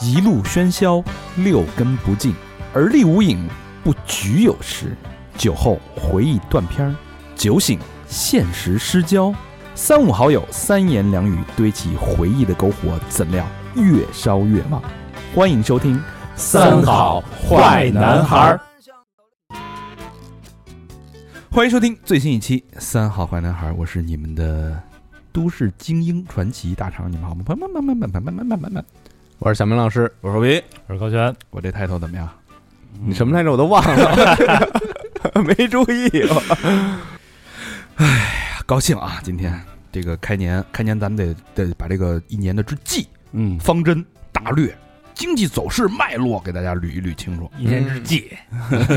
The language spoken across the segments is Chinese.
一路喧嚣，六根不净，而立无影，不局有时。酒后回忆断片，酒醒现实失焦。三五好友，三言两语堆起回忆的篝火，怎料越烧越旺。欢迎收听《三好坏男孩儿》。欢迎收听最新一期《三好坏男孩》，我是你们的都市精英传奇大厂，你们好吗？慢慢慢慢慢慢慢慢慢慢慢，我是小明老师，我说喂，我是高轩，我这抬头怎么样？你什么来着？我都忘了，没注意。哎呀高兴啊！今天这个开年，开年咱们得得把这个一年的之计、嗯，方针、大略、经济走势脉络给大家捋一捋清楚。一年之计，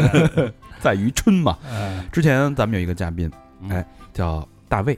在于春嘛。哎，之前咱们有一个嘉宾，嗯哎，叫大卫。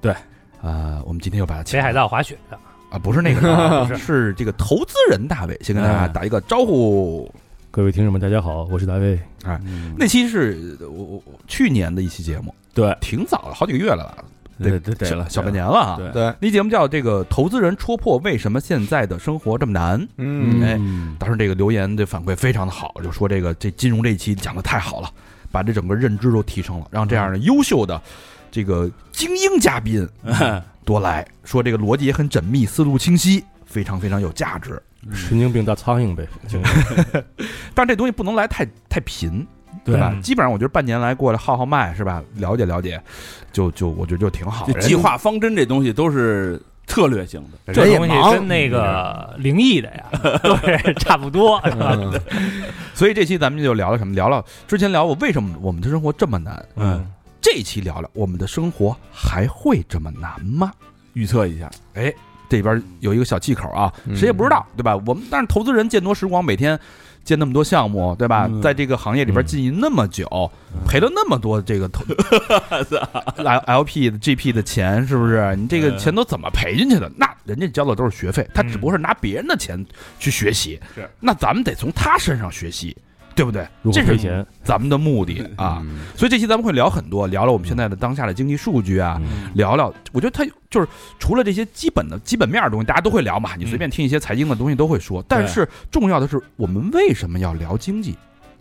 对，呃，我们今天又把北海道滑雪的，啊，不是那个 啊，是这个投资人大卫，先跟大家打一个招呼。各位听众们，大家好，我是大卫。哎那期是我我我去年的一期节目，对挺早了，好几个月了吧？对对对了，小小半年了啊。对对，那节目叫这个投资人戳破为什么现在的生活这么难。嗯，哎当时这个留言的反馈非常的好，就说这个这金融这一期讲的太好了，把这整个认知都提升了，让这样的优秀的这个精英嘉宾 多来说，这个逻辑也很缜密，思路清晰，非常非常有价值。神经病大苍蝇呗，但这东西不能来太太频，对吧？基本上我觉得半年来过来号号脉是吧？了解了解，就就我觉得就挺好。计划方针这东西都是策略性的，这东西跟那个灵异的呀，对，差不多。嗯所以这期咱们就聊聊什么？聊聊之前聊过为什么我们的生活这么难。嗯，这一期聊聊我们的生活还会这么难吗？预测一下，哎，这边有一个小气口啊，嗯谁也不知道，对吧？我们但是投资人见多识广，每天见那么多项目，对吧？嗯在这个行业里边经营那么久，赔了那么多这个投 L L P 的 G P 的钱，是不是？你这个钱都怎么赔进去的？那人家交的都是学费，他只不过是拿别人的钱去学习，是那咱们得从他身上学习，对不对？这是赔钱？咱们的目的啊。所以这期咱们会聊很多，聊聊我们现在的当下的经济数据啊，嗯聊聊，我觉得它就是除了这些基本的基本面的东西，大家都会聊嘛，你随便听一些财经的东西都会说。但是重要的是，我们为什么要聊经济？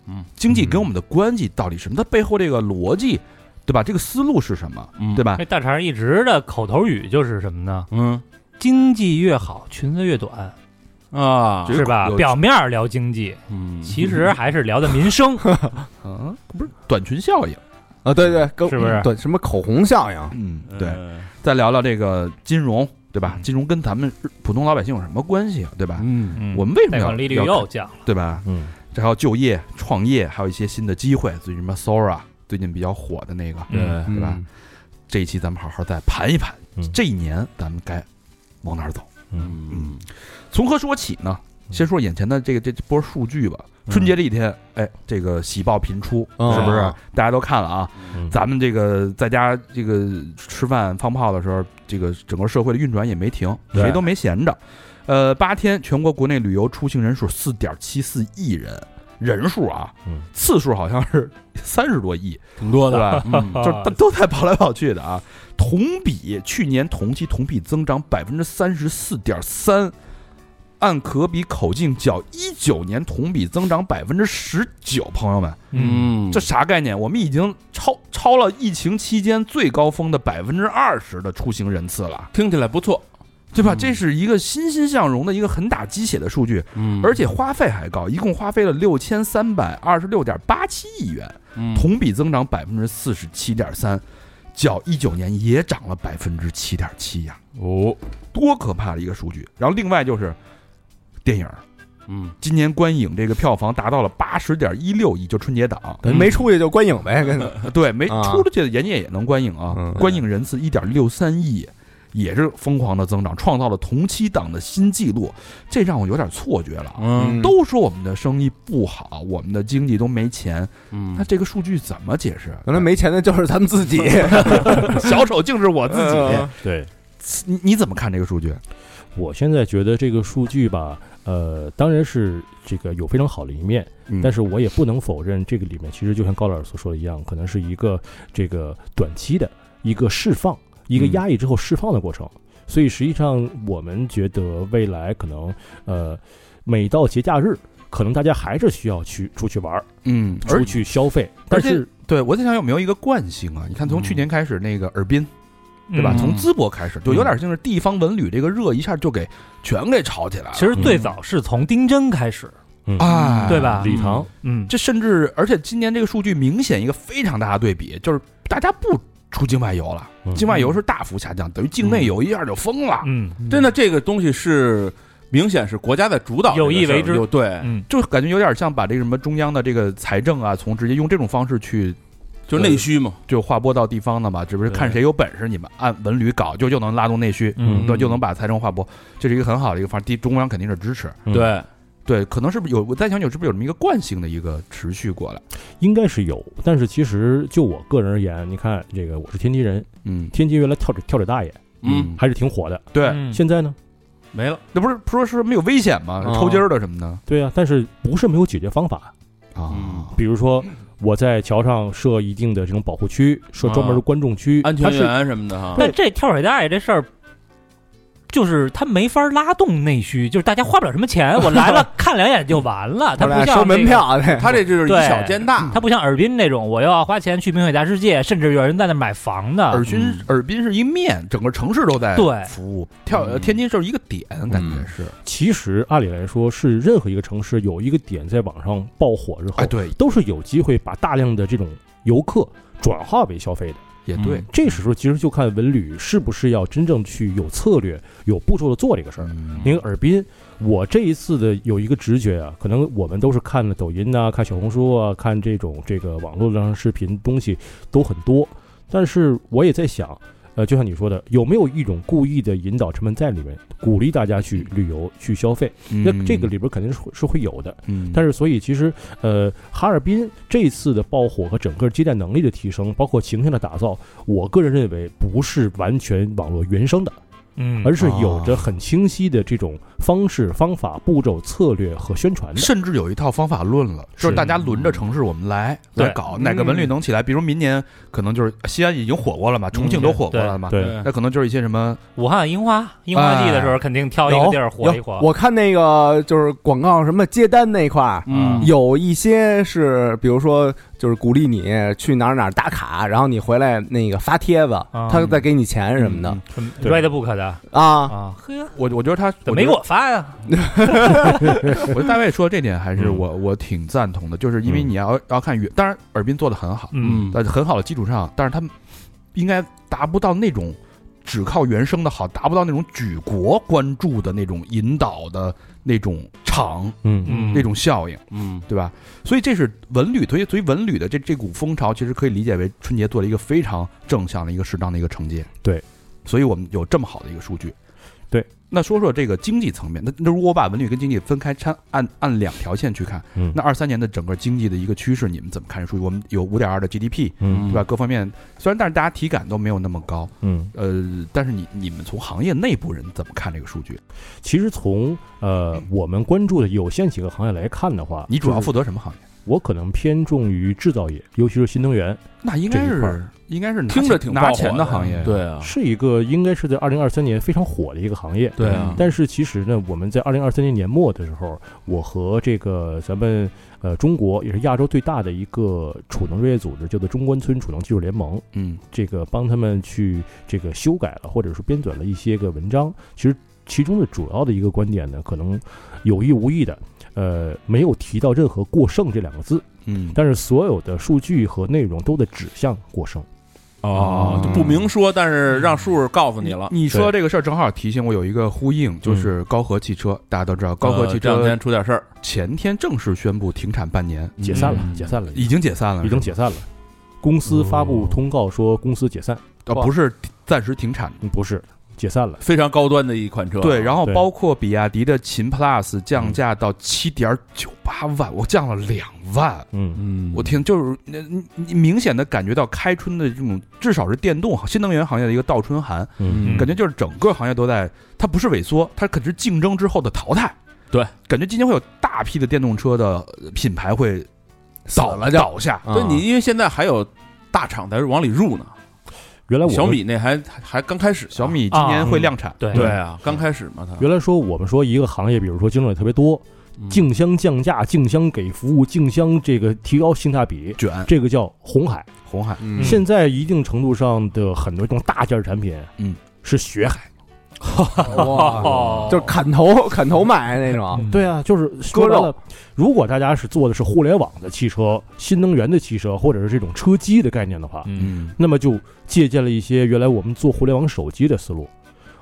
嗯，经济跟我们的关系到底什么？它背后这个逻辑，对吧？这个思路是什么？嗯对吧那？大肠一直的口头语就是什么呢？嗯经济越好，裙子越短，啊是吧？表面儿聊经济，嗯其实还是聊的民生。嗯，不是短裙效应。啊，对对，跟是不是对什么口红效应？嗯，对。嗯再聊聊这个金融，对吧？嗯金融跟咱们普通老百姓有什么关系啊？对吧？嗯嗯我们为什么要利率又降了，对吧？嗯，这还有就业、创业，还有一些新的机会。最近什么 Sora 最近比较火的那个，嗯对吧？这一期咱们好好再盘一盘，嗯这一年咱们该往哪儿走？嗯嗯从何说起呢？先说眼前的这个这波数据吧。春节这一天，哎，这个喜报频出，嗯是不是？大家都看了啊。嗯咱们这个在家这个吃饭放炮的时候，这个整个社会的运转也没停，对谁都没闲着。呃，八天全国国内旅游出行人数四点七四亿人，人数啊，嗯次数好像是三十多亿，挺多的，吧？嗯就是都 都在跑来跑去的啊。同比去年同期同比增长百分之三十四点三，按可比口径较一九年同比增长百分之十九。朋友们，嗯，这啥概念？我们已经超超了疫情期间最高峰的百分之二十的出行人次了，听起来不错，对吧？嗯这是一个欣欣向荣的一个很打鸡血的数据，嗯而且花费还高，一共花费了六千三百二十六点八七亿元。嗯同比增长百分之四十七点三，较一九年也涨了百分之七点七呀，哦，多可怕的一个数据！然后另外就是电影，嗯。今年观影这个票房达到了八十点一六亿，就春节档，等于没出去就观影呗，跟 对，没啊。出去的人家也能观影啊，嗯。观影人次一点六三亿。也是疯狂的增长，创造了同期档的新纪录，这让我有点错觉了。啊。嗯。都说我们的生意不好，我们的经济都没钱，那嗯这个数据怎么解释？原来没钱的就是咱们自己，小丑竟是我自己。嗯。对，你你怎么看这个数据？我现在觉得这个数据吧，呃，当然是这个有非常好的一面，嗯但是我也不能否认这个里面其实就像高老师所说的一样，可能是一个这个短期的一个释放，一个嗯压抑之后释放的过程。所以实际上我们觉得未来可能呃，每到节假日，可能大家还是需要去出去玩儿，嗯，出去消费，但是对我在想有没有一个惯性啊？你看从去年开始那个尔滨，对吧？嗯。从淄博开始，就有点像是地方文旅这个热一下就给全给炒起来了。其实最早是从丁真开始，嗯。哎，对吧？礼堂，嗯，这甚至而且今年这个数据明显一个非常大的对比，就是大家不出境外游了，嗯。境外游是大幅下降，等于境内游一下就疯了。嗯真的这个东西是明显是国家在主导这个事儿，有意为之有对，嗯，就感觉有点像把这个什么中央的这个财政啊，从直接用这种方式去就内需嘛，就划拨到地方的嘛，只不是看谁有本事，你们按文旅搞就就能拉动内需，嗯。对，就能把财政划拨，这是一个很好的一个方式。地中央肯定是支持，嗯。对，对，可能是不是有我在想有是不是有这么一个惯性的一个持续过来？应该是有，但是其实就我个人而言，你看这个我是天津人，嗯。天津原来跳水跳水大爷嗯，还是挺火的，对，嗯。现在呢？没了，那不是说是没有危险吗？哦抽筋儿的什么的。对啊，但是不是没有解决方法？啊。嗯。比如说我在桥上设一定的这种保护区，设专门的观众区，安全它是员什么的哈，那这跳水大爷这事儿，就是他没法拉动内需，就是大家花不了什么钱，我 来了看两眼就完了，他不像这个。票的，他这就是以小见大，他不像尔滨那种，我又要花钱去冰雪大世界，甚至有人在那买房的。尔滨嗯尔滨是一面，整个城市都在对服务。跳天津就是一个点，感觉是。其实按理来说是任何一个城市有一个点在网上爆火之后，哎，对，都是有机会把大量的这种游客转化为消费的。也对。这时候其实就看文旅是不是要真正去有策略、有步骤的做这个事儿。嗯因为尔滨，我这一次的有一个直觉啊，可能我们都是看了抖音呐、看小红书啊，看这种这个网络上视频东西都很多，但是我也在想，呃，就像你说的，有没有一种故意的引导成分在里面，鼓励大家去旅游、去消费？那这个里边肯定是会是会有的。嗯，但是，所以其实，呃，哈尔滨这次的爆火和整个接待能力的提升，包括形象的打造，我个人认为不是完全网络原生的，嗯，而是有着很清晰的这种方式、方法、步骤、策略和宣传的。甚至有一套方法论了，就是是大家轮着城市我们来来搞，哪个文旅能起来？比如明年可能就是西安已经火过了嘛，重庆都火过了嘛，对，那可能就是一些什么武汉樱花樱花季的时候，肯定挑一个地儿火一火。我看那个就是广告什么接单那块儿，嗯。有一些是，比如说就是鼓励你去哪儿哪儿打卡，然后你回来那个发帖子，啊他再给你钱什么的。Redbook 的。啊。啊，呵，我我觉得他没给我发呀？我觉得大卫说这点还是嗯我我挺赞同的，就是因为嗯你要要看远，当然尔滨做的很好，嗯，在很好的基础上，但是他们应该达不到那种只靠原声的好，达不到那种举国关注的那种引导的那种场嗯嗯那种效应，嗯对吧？所以这是文旅，所以所以文旅的这这股风潮，其实可以理解为春节做了一个非常正向的一个适当的一个承接。对，所以我们有这么好的一个数据。对，那说说这个经济层面，那那如果我把文旅跟经济分开掺按按两条线去看，嗯那二三年的整个经济的一个趋势，你们怎么看这数据？我们有五点二的 GDP，嗯对吧？各方面虽然但是大家体感都没有那么高，嗯，呃，但是你你们从行业内部人怎么看这个数据？其实从呃我们关注的有限几个行业来看的话，你主要负责什么行业？我可能偏重于制造业，尤其是新能源，那应该是应该是拿听着挺爆火钱的行业，对啊，是一个应该是在二零二三年非常火的一个行业。对啊，但是其实呢，我们在二零二三年年末的时候，我和这个咱们呃中国也是亚洲最大的一个储能专业组织，叫做中关村储能技术联盟，嗯。这个帮他们去这个修改了或者是编纂了一些个文章。其实其中的主要的一个观点呢，可能有意无意的，呃，没有提到任何过剩这两个字，嗯，但是所有的数据和内容都得指向过剩。哦，就不明说，但是让数告诉你了。你说这个事儿正好提醒我有一个呼应，就是高和汽车，大家都知道高和汽车这两天出点事儿，前天正式宣布停产半年，解散了，嗯。解散了，已经。解散了，已经解散了。公司发布哦。通告说公司解散，呃不是暂时停产。嗯不是解散了。非常高端的一款车。对，然后对包括比亚迪的秦 PLUS 降价到七点九八万，我降了两万，嗯，嗯，我听，就是你你你明显的感觉到开春的这种至少是电动新能源行业的一个倒春寒，嗯感觉就是整个行业都在，它不是萎缩，它可是竞争之后的淘汰。对，感觉今年会有大批的电动车的品牌会倒了就倒下。对你，因为现在还有大厂在往里入呢。原来我们小米那还还还刚开始，小米今年会量产，对。对啊，刚开始嘛，它。原来说我们说一个行业，比如说竞争也特别多，嗯。竞相降价、竞相给服务、竞相这个提高性价比，卷。这个叫红海。红海，嗯。现在一定程度上的很多这种大件产品，嗯，是血海。哇，就是砍头砍头买那种，对啊，就是说白了，如果大家是做的是互联网的汽车、新能源的汽车，或者是这种车机的概念的话，嗯，那么就借鉴了一些原来我们做互联网手机的思路。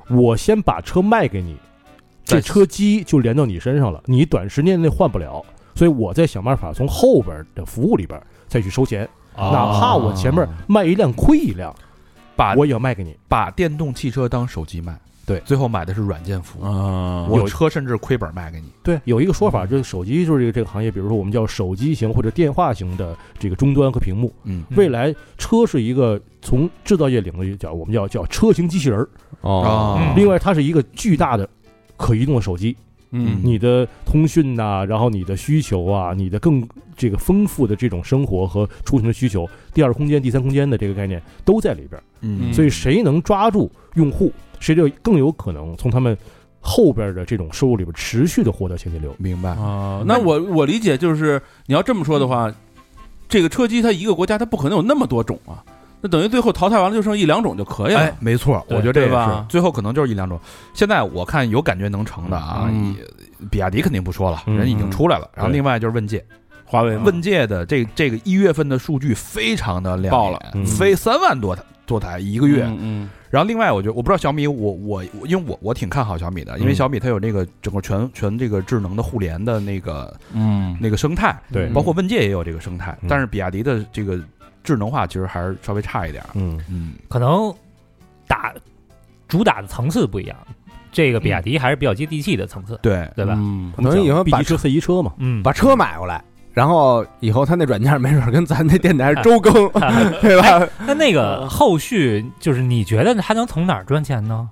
我先把车卖给你，这车机就连到你身上了，你短时间内换不了，所以我再想办法从后边的服务里边再去收钱，哪怕我前面卖一辆亏一辆，把我也要卖给你。把电动汽车当手机卖，对。最后买的是软件服务，啊，我车甚至亏本卖给你，对，有一个说法，就是手机就是这个这个行业，比如说我们叫手机型或者电话型的这个终端和屏幕。嗯。未来车是一个从制造业领域讲，我们叫叫车型机器人儿。哦。嗯另外，它是一个巨大的可移动的手机，嗯。你的通讯呐、然后你的需求啊，你的更这个丰富的这种生活和出行的需求，第二空间、第三空间的这个概念都在里边。嗯。所以，谁能抓住用户，谁就更有可能从他们后边的这种收入里边持续的获得现金流。明白，啊，那我我理解就是你要这么说的话，这个车机它一个国家它不可能有那么多种啊，那等于最后淘汰完了就剩一两种就可以了。哎，没错，我觉得这也对吧是最后可能就是一两种。现在我看有感觉能成的啊，嗯比亚迪肯定不说了，嗯人已经出来了。然后另外就是问界，华为问界的这这个一月份的数据非常的亮眼爆了嗯飞三万多台多台一个月。嗯嗯然后另外，我觉得我不知道小米，我我我因为我我挺看好小米的，因为嗯小米它有那个整个全全这个智能的互联的那个嗯。那个生态，对。包括问界也有这个生态嗯，但是比亚迪的这个智能化其实还是稍微差一点。嗯，嗯，可能打主打的层次不一样，这个比亚迪还是比较接地气的层次，对，对吧？嗯。可能以后把级车、C 一车嘛，嗯，把车买过来，然后以后他那软件没准跟咱那电台周更，对吧？那那个后续就是你觉得他能从哪儿赚钱呢？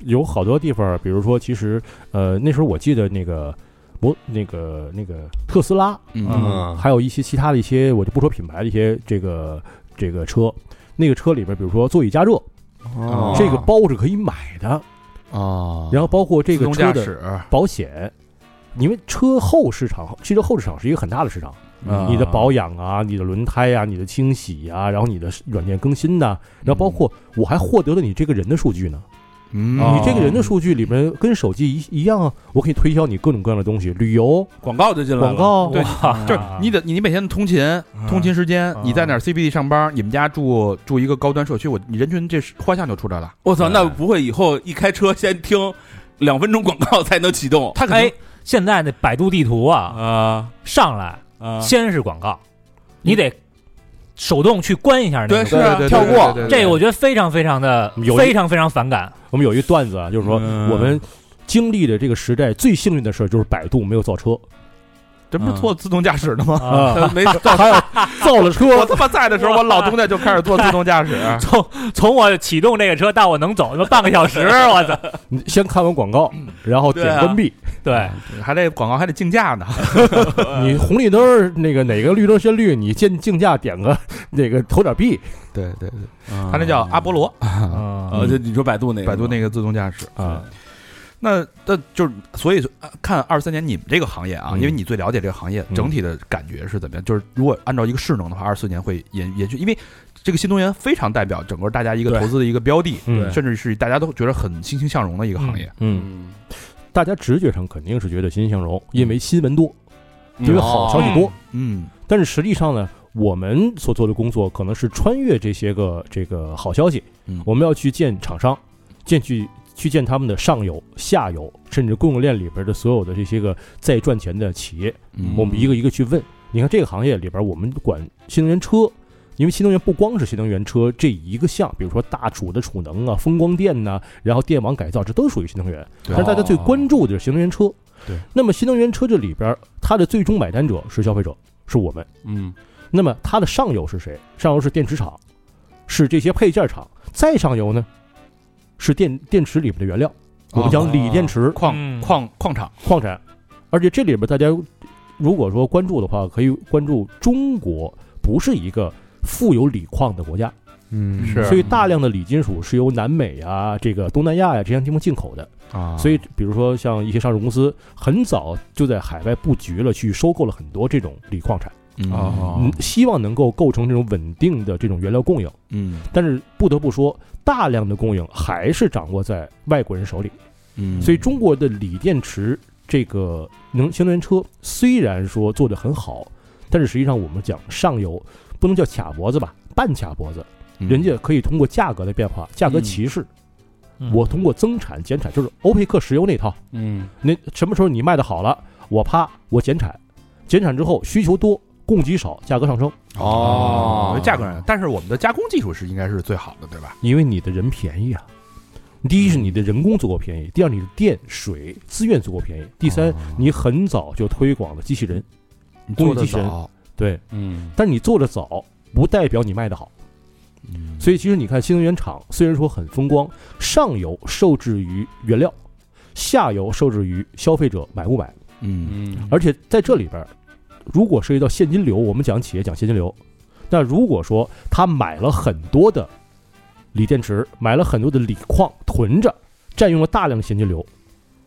有好多地方，比如说，其实呃那时候我记得那个摩那个那个特斯拉，嗯。还有一些其他的一些，我就不说品牌的一些这个这个车，那个车里边，比如说座椅加热，哦。这个包是可以买的，哦，然后包括这自动个车的驾驶，保险，因为车后市场，汽车后市场是一个很大的市场，啊。你的保养啊，你的轮胎啊，你的清洗啊，然后你的软件更新呐、然后包括我还获得了你这个人的数据呢。嗯，哦你这个人的数据里面跟手机一一样啊，我可以推销你各种各样的东西，旅游、广告就进来了，广告，对哇。就是你的你每天的通勤通勤时间，你在哪儿 CBD 上班，你们家住住一个高端社区，我你人群这是画像就出来了。我操，那不会以后一开车先听两分钟广告才能启动？他可能哎，现在那百度地图啊，啊上来啊，先是广告，你得手动去关一下那个。对是啊对对对跳过对对对这个我觉得非常非常的有一非常非常反感。我们有一段子啊，就是说嗯我们经历的这个时代最幸运的事儿就是百度没有造车这不是做自动驾驶的吗？啊，没造还有造了车，我他妈在的时候，我老东家就开始做自动驾驶。从从我启动这个车到我能走，他妈半个小时，我操！你先看完广告，然后点关闭。对，还得广告还得竞价呢。你红绿灯那个哪个绿灯先绿，你竞竞价点个那个投点币对对对，他他那叫阿波罗，嗯呃，就你说百度那个，百度那个自动驾驶。啊，那那就是，所以看二三年你们这个行业啊，嗯因为你最了解这个行业嗯。整体的感觉是怎么样？就是如果按照一个势能的话，二四年会延延续，因为这个新能源非常代表整个大家一个投资的一个标的，嗯甚至是大家都觉得很欣欣向荣的一个行业。嗯，嗯，大家直觉上肯定是觉得欣欣向荣，因为新闻多，嗯因为好消息多。嗯。但是实际上呢，我们所做的工作可能是穿越这些个这个好消息，嗯。我们要去见厂商，见去去见他们的上游、下游，甚至供应链里边的所有的这些个在赚钱的企业，嗯我们一个一个去问。你看这个行业里边，我们管新能源车。因为新能源不光是新能源车这一个项，比如说大储的储能啊、风光电呐、然后电网改造，这都属于新能源。但是大家最关注的是新能源车。对，那么新能源车这里边，它的最终买单者是消费者，是我们。嗯那么它的上游是谁？上游是电池厂，是这些配件厂。再上游呢，是电电池里面的原料，我们讲锂电池矿嗯矿矿产，矿产。而且这里边大家如果说关注的话，可以关注中国不是一个富有锂矿的国家。嗯是所以大量的锂金属是由南美啊、这个东南亚呀、这些地方进口的。啊，所以，比如说像一些上市公司，很早就在海外布局了，去收购了很多这种锂矿产，嗯。哦。嗯，希望能够构成这种稳定的这种原料供应。嗯。但是不得不说，大量的供应还是掌握在外国人手里。嗯，所以中国的锂电池这个能新能源车虽然说做得很好，但是实际上我们讲上游不能叫卡脖子吧，半卡脖子，嗯。人家可以通过价格的变化、价格歧视，嗯。我通过增产减产，就是欧佩克石油那套。嗯。那什么时候你卖的好了，我啪我减产，减产之后需求多，供给少，价格上升，哦，价格上，但是我们的加工技术是应该是最好的，对吧？因为你的人便宜啊。第一是你的人工足够便宜，第二你的电、水资源足够便宜，第三哦你很早就推广了机器人，你做的工艺机器人早，对，嗯但是你做的早不代表你卖的好。嗯所以其实你看新能源厂虽然说很风光，上游受制于原料，下游受制于消费者买不买。嗯嗯，而且在这里边儿，如果涉及到现金流，我们讲企业讲现金流，那如果说他买了很多的锂电池，买了很多的锂矿囤着，占用了大量的现金流，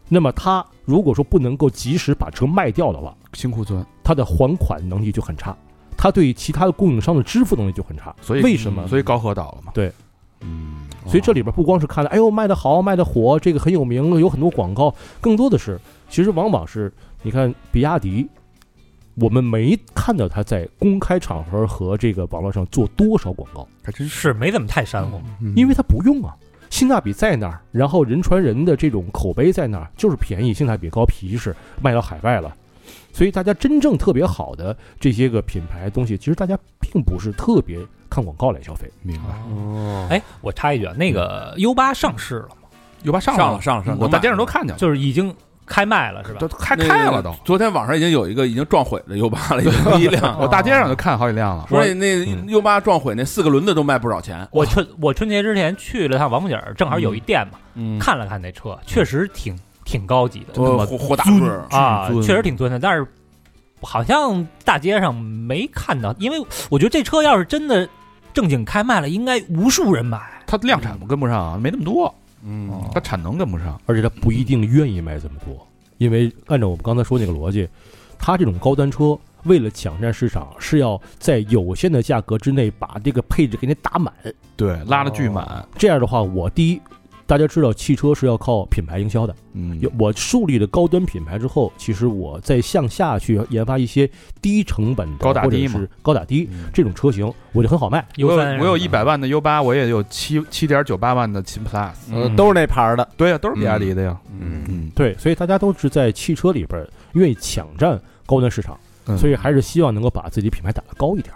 那么他如果说不能够及时把车卖掉的话，新库存，他的还款能力就很差，他对其他的供应商的支付能力就很差。所以为什么？所以高和倒了嘛？对，嗯，所以这里边不光是看到，哎呦卖的好，卖的火，这个很有名，有很多广告，更多的是，其实往往是你看比亚迪，我们没看到他在公开场合和这个网络上做多少广告，还真是，没怎么太煽乎。嗯因为他不用啊，性价比在那儿，然后人传人的这种口碑在那儿，就是便宜，性价比高，皮实，卖到海外了。所以大家真正特别好的这些个品牌东西，其实大家并不是特别看广告来消费。明白。哦，哎，我插一句啊，那个 U 八上市了吗？？U 八上上了上了上了我在电视都看见了，就是已经开卖了是吧都？开开了都。昨天网上已经有一个已经撞毁的 U 八了，有一辆。我大街上就看好几辆了。所以那嗯 U 八撞毁那四个轮子都卖不少钱。我春我春节之前去了趟王府井儿，正好有一店嘛，嗯，看了看那车，确实挺挺高级的呃豁豁大个啊，确实挺尊的，但是好像大街上没看到，因为我觉得这车要是真的正经开卖了，应该无数人买。它量产跟不上啊，没那么多，嗯它产能跟不上。而且它不一定愿意卖这么多，因为按照我们刚才说那个逻辑，它这种高端车为了抢占市场，是要在有限的价格之内把这个配置给你打满。对，拉的巨满。这样的话，我第一，大家知道汽车是要靠品牌营销的，嗯。有我树立了高端品牌之后，其实我再向下去研发一些低成本的高打低是高打低嗯。这种车型，我就很好卖。我有我有一百万的 U 八，我也有七七点九八万的秦 Plus。嗯。都是那牌儿的，对呀，都是比亚迪的呀。嗯。嗯，对，所以大家都是在汽车里边愿意抢占高端市场，嗯。所以还是希望能够把自己品牌打得高一点。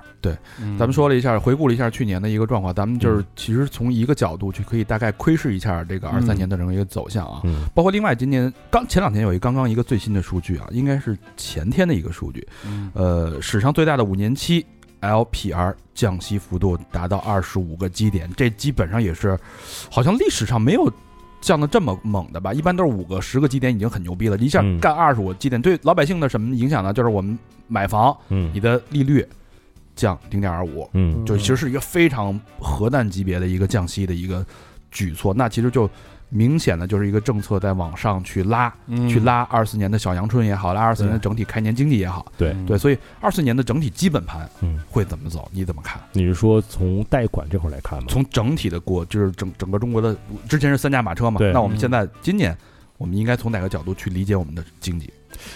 嗯咱们说了一下，回顾了一下去年的一个状况，咱们就是嗯其实从一个角度去可以大概窥视一下这个二三年的整个一个走向啊。嗯包括另外今年刚前两天有一刚刚一个最新的数据啊，应该是前天的一个数据，嗯呃，史上最大的五年期 LPR 降息幅度达到二十五个基点，这基本上也是好像历史上没有降的这么猛的吧？一般都是五个、十个基点已经很牛逼了，一下嗯干二十五基点，对老百姓的什么影响呢？就是我们买房，嗯你的利率降零点二五，嗯就其实是一个非常核弹级别的一个降息的一个举措，那其实就明显的就是一个政策在往上去拉，嗯去拉二四年的小阳春也好，拉二四年的整体开年经济也好，对对，所以二四年的整体基本盘嗯，会怎么走？你怎么看？你是说从贷款这块儿来看吗？从整体的国，就是整整个中国的，之前是三驾马车嘛，对那我们现在今年，我们应该从哪个角度去理解我们的经济？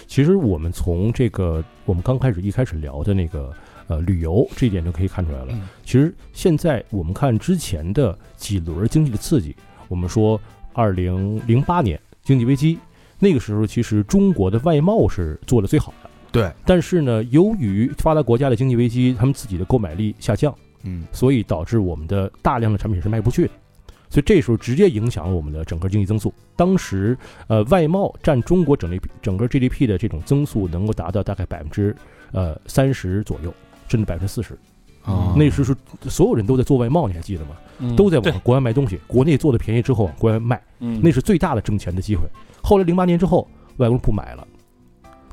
其实我们从这个我们刚开始一开始聊的那个呃旅游这一点就可以看出来了。嗯其实现在我们看之前的几轮经济的刺激，我们说二零零八年经济危机那个时候，其实中国的外贸是做的最好的。对，但是呢，由于发达国家的经济危机，他们自己的购买力下降，嗯所以导致我们的大量的产品是卖不出去的，所以这时候直接影响了我们的整个经济增速。当时，呃，外贸占中国整体整个 GDP 的这种增速能够达到大概百分之呃三十左右，甚至百分之四十。啊那时候是所有人都在做外贸，你还记得吗？嗯都在往国外卖东西，国内做的便宜之后往国外卖，嗯那是最大的挣钱的机会。后来零八年之后，外国人不买了，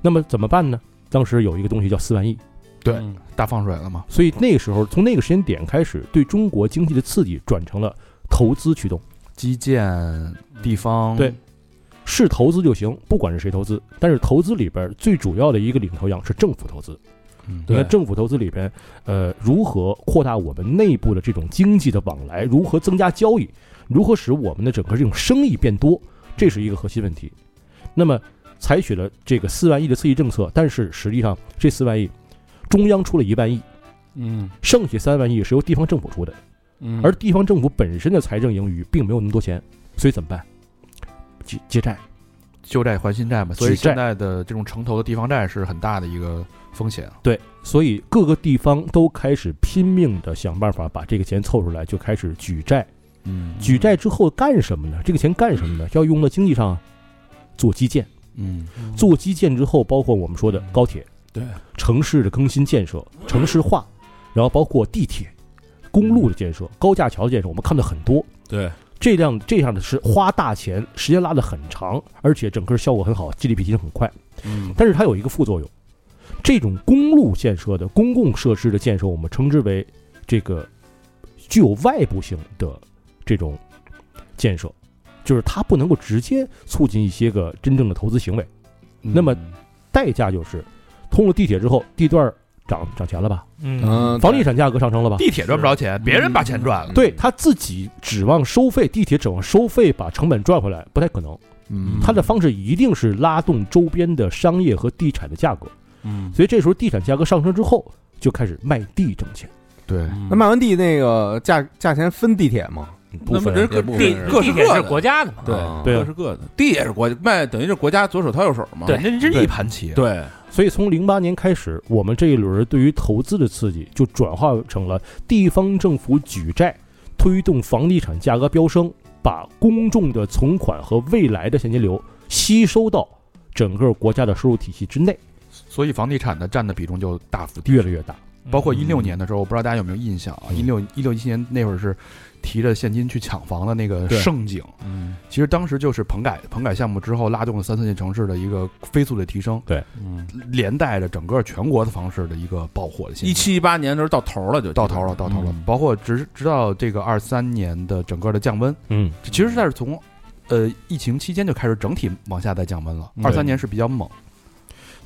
那么怎么办呢？当时有一个东西叫四万亿，对嗯大放水了嘛，所以那个时候从那个时间点开始，对中国经济的刺激转成了投资驱动，基建地方对是投资就行，不管是谁投资，但是投资里边最主要的一个领头羊是政府投资。嗯你看政府投资里边，呃，如何扩大我们内部的这种经济的往来，如何增加交易，如何使我们的整个这种生意变多，这是一个核心问题。那么采取了这个四万亿的刺激政策，但是实际上这四万亿，中央出了一万亿，嗯。剩下三万亿是由地方政府出的，嗯，而地方政府本身的财政盈余并没有那么多钱，所以怎么办？借借债，旧债还新债嘛，所以现在的这种城投的地方债是很大的一个风险。对，所以各个地方都开始拼命的想办法把这个钱凑出来，就开始举债。嗯举债之后干什么呢？这个钱干什么呢？要用到经济上，做基建。嗯做基建之后，包括我们说的高铁、对城市的更新建设、城市化，然后包括地铁、公路的建设、高架桥的建设，我们看到很多。对，这样这样的是花大钱，时间拉得很长，而且整个效果很好，GDP 提升很快。嗯但是它有一个副作用，这种公路建设的公共设施的建设，我们称之为这个具有外部性的这种建设，就是它不能够直接促进一些个真正的投资行为。那么代价就是，通了地铁之后，地段涨涨钱了吧？嗯嗯，房地产价格上升了吧？地铁赚不着钱，别人把钱赚了。对他自己指望收费，地铁指望收费把成本赚回来，不太可能。嗯它的方式一定是拉动周边的商业和地产的价格。嗯，所以这时候地产价格上升之后，就开始卖地挣钱。对，嗯。那卖完地那个价价钱分地铁吗？那么人各地各是地铁是各的，国家的嘛，对各是各的，地也是国卖，等于是国家左手掏右手嘛。对。人家这是一盘棋。对，所以从零八年开始，我们这一轮对于投资的刺激就转化成了地方政府举债，推动房地产价格飙升，把公众的存款和未来的现金流吸收到整个国家的收入体系之内，所以房地产的占的比重就大幅。越来越大。包括一六年的时候，我不知道大家有没有印象啊？一六一六一七年那会儿是提着现金去抢房的那个盛景，嗯其实当时就是棚改棚改项目之后拉动了三四线城市的一个飞速的提升，嗯，连带着整个全国的房市的一个爆火的现象。一七一八年的时候到头了，就到头了，到头了。嗯包括直直到这个二三年的整个的降温，嗯，其实它是从呃疫情期间就开始整体往下在降温了。嗯二三年是比较猛，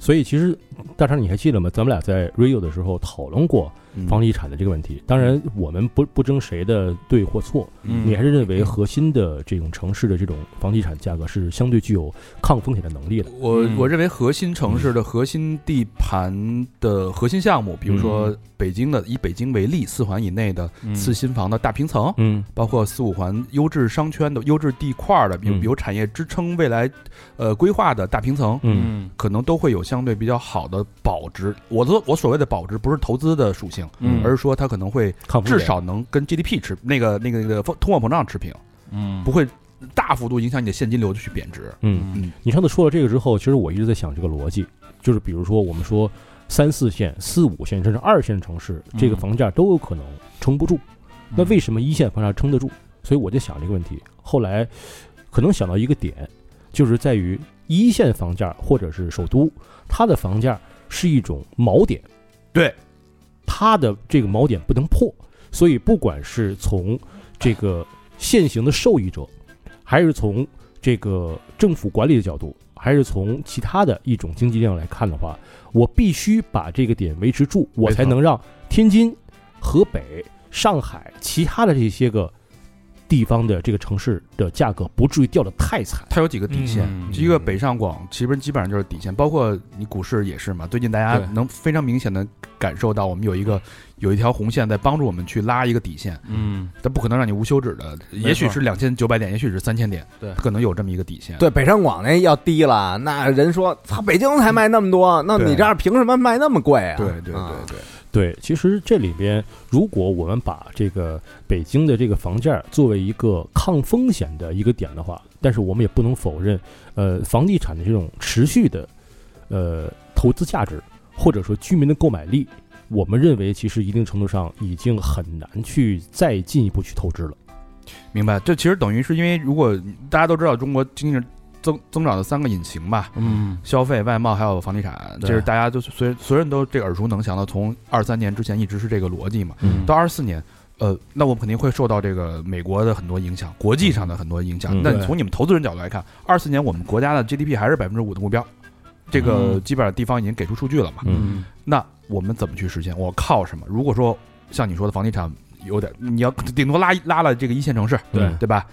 所以其实大成你还记得吗？咱们俩在 Radio 的时候讨论过房地产的这个问题。当然，我们不不争谁的对或错，嗯。你还是认为核心的这种城市的这种房地产价格是相对具有抗风险的能力的。我嗯。我认为核心城市的核心地盘的核心项目，比如说北京的，以北京为例，四环以内的嗯。次新房的大平层，嗯。包括四五环优质商圈的优质地块的，有嗯。有产业支撑未来呃规划的大平层，嗯。可能都会有相对比较好的保值。我的我所谓的保值，不是投资的属性，嗯而是说它可能会至少能跟 GDP 持那个那个那个通货膨胀持平，嗯不会大幅度影响你的现金流去贬值。嗯，嗯你上次说了这个之后，其实我一直在想这个逻辑，就是比如说我们说三四线、四五线甚至二线城市，这个嗯房价都有可能撑不住。那为什么一线房价撑得住？所以我就想这个问题。后来可能想到一个点，就是在于一线房价或者是首都，它的房价是一种锚点，对，它的这个锚点不能破，所以不管是从这个现行的受益者，还是从这个政府管理的角度，还是从其他的一种经济力量来看的话，我必须把这个点维持住，我才能让天津、河北、上海其他的这些个地方的这个城市的价格不至于掉得太惨。它有几个底线，嗯一个北上广，其实基本上就是底线，包括你股市也是嘛。最近大家对能非常明显的感受到，我们有一个有一条红线在帮助我们去拉一个底线，嗯。它不可能让你无休止的，也许是两千九百点，也许是三千点，对。可能有这么一个底线。对，北上广那要低了，那人说操，北京才卖那么多，那对。你这儿凭什么卖那么贵啊？对对对对对，其实这里边，如果我们把这个北京的这个房价作为一个抗风险的一个点的话，但是我们也不能否认，呃，房地产的这种持续的，呃，投资价值或者说居民的购买力，我们认为其实一定程度上已经很难去再进一步去透支了。明白。这其实等于是因为，如果大家都知道中国经济增增长的三个引擎吧，嗯消费、外贸还有房地产，这是大家都随所有人都这耳熟能详的，从二三年之前一直是这个逻辑嘛，嗯到二四年。呃，那我们肯定会受到这个美国的很多影响，国际上的很多影响。嗯那你从你们投资人角度来看，二四年我们国家的 GDP 还是百分之五的目标，这个嗯基本上地方已经给出数据了嘛。嗯那我们怎么去实现？我靠什么？如果说像你说的房地产有点，你要顶多拉拉了这个一线城市，对对吧？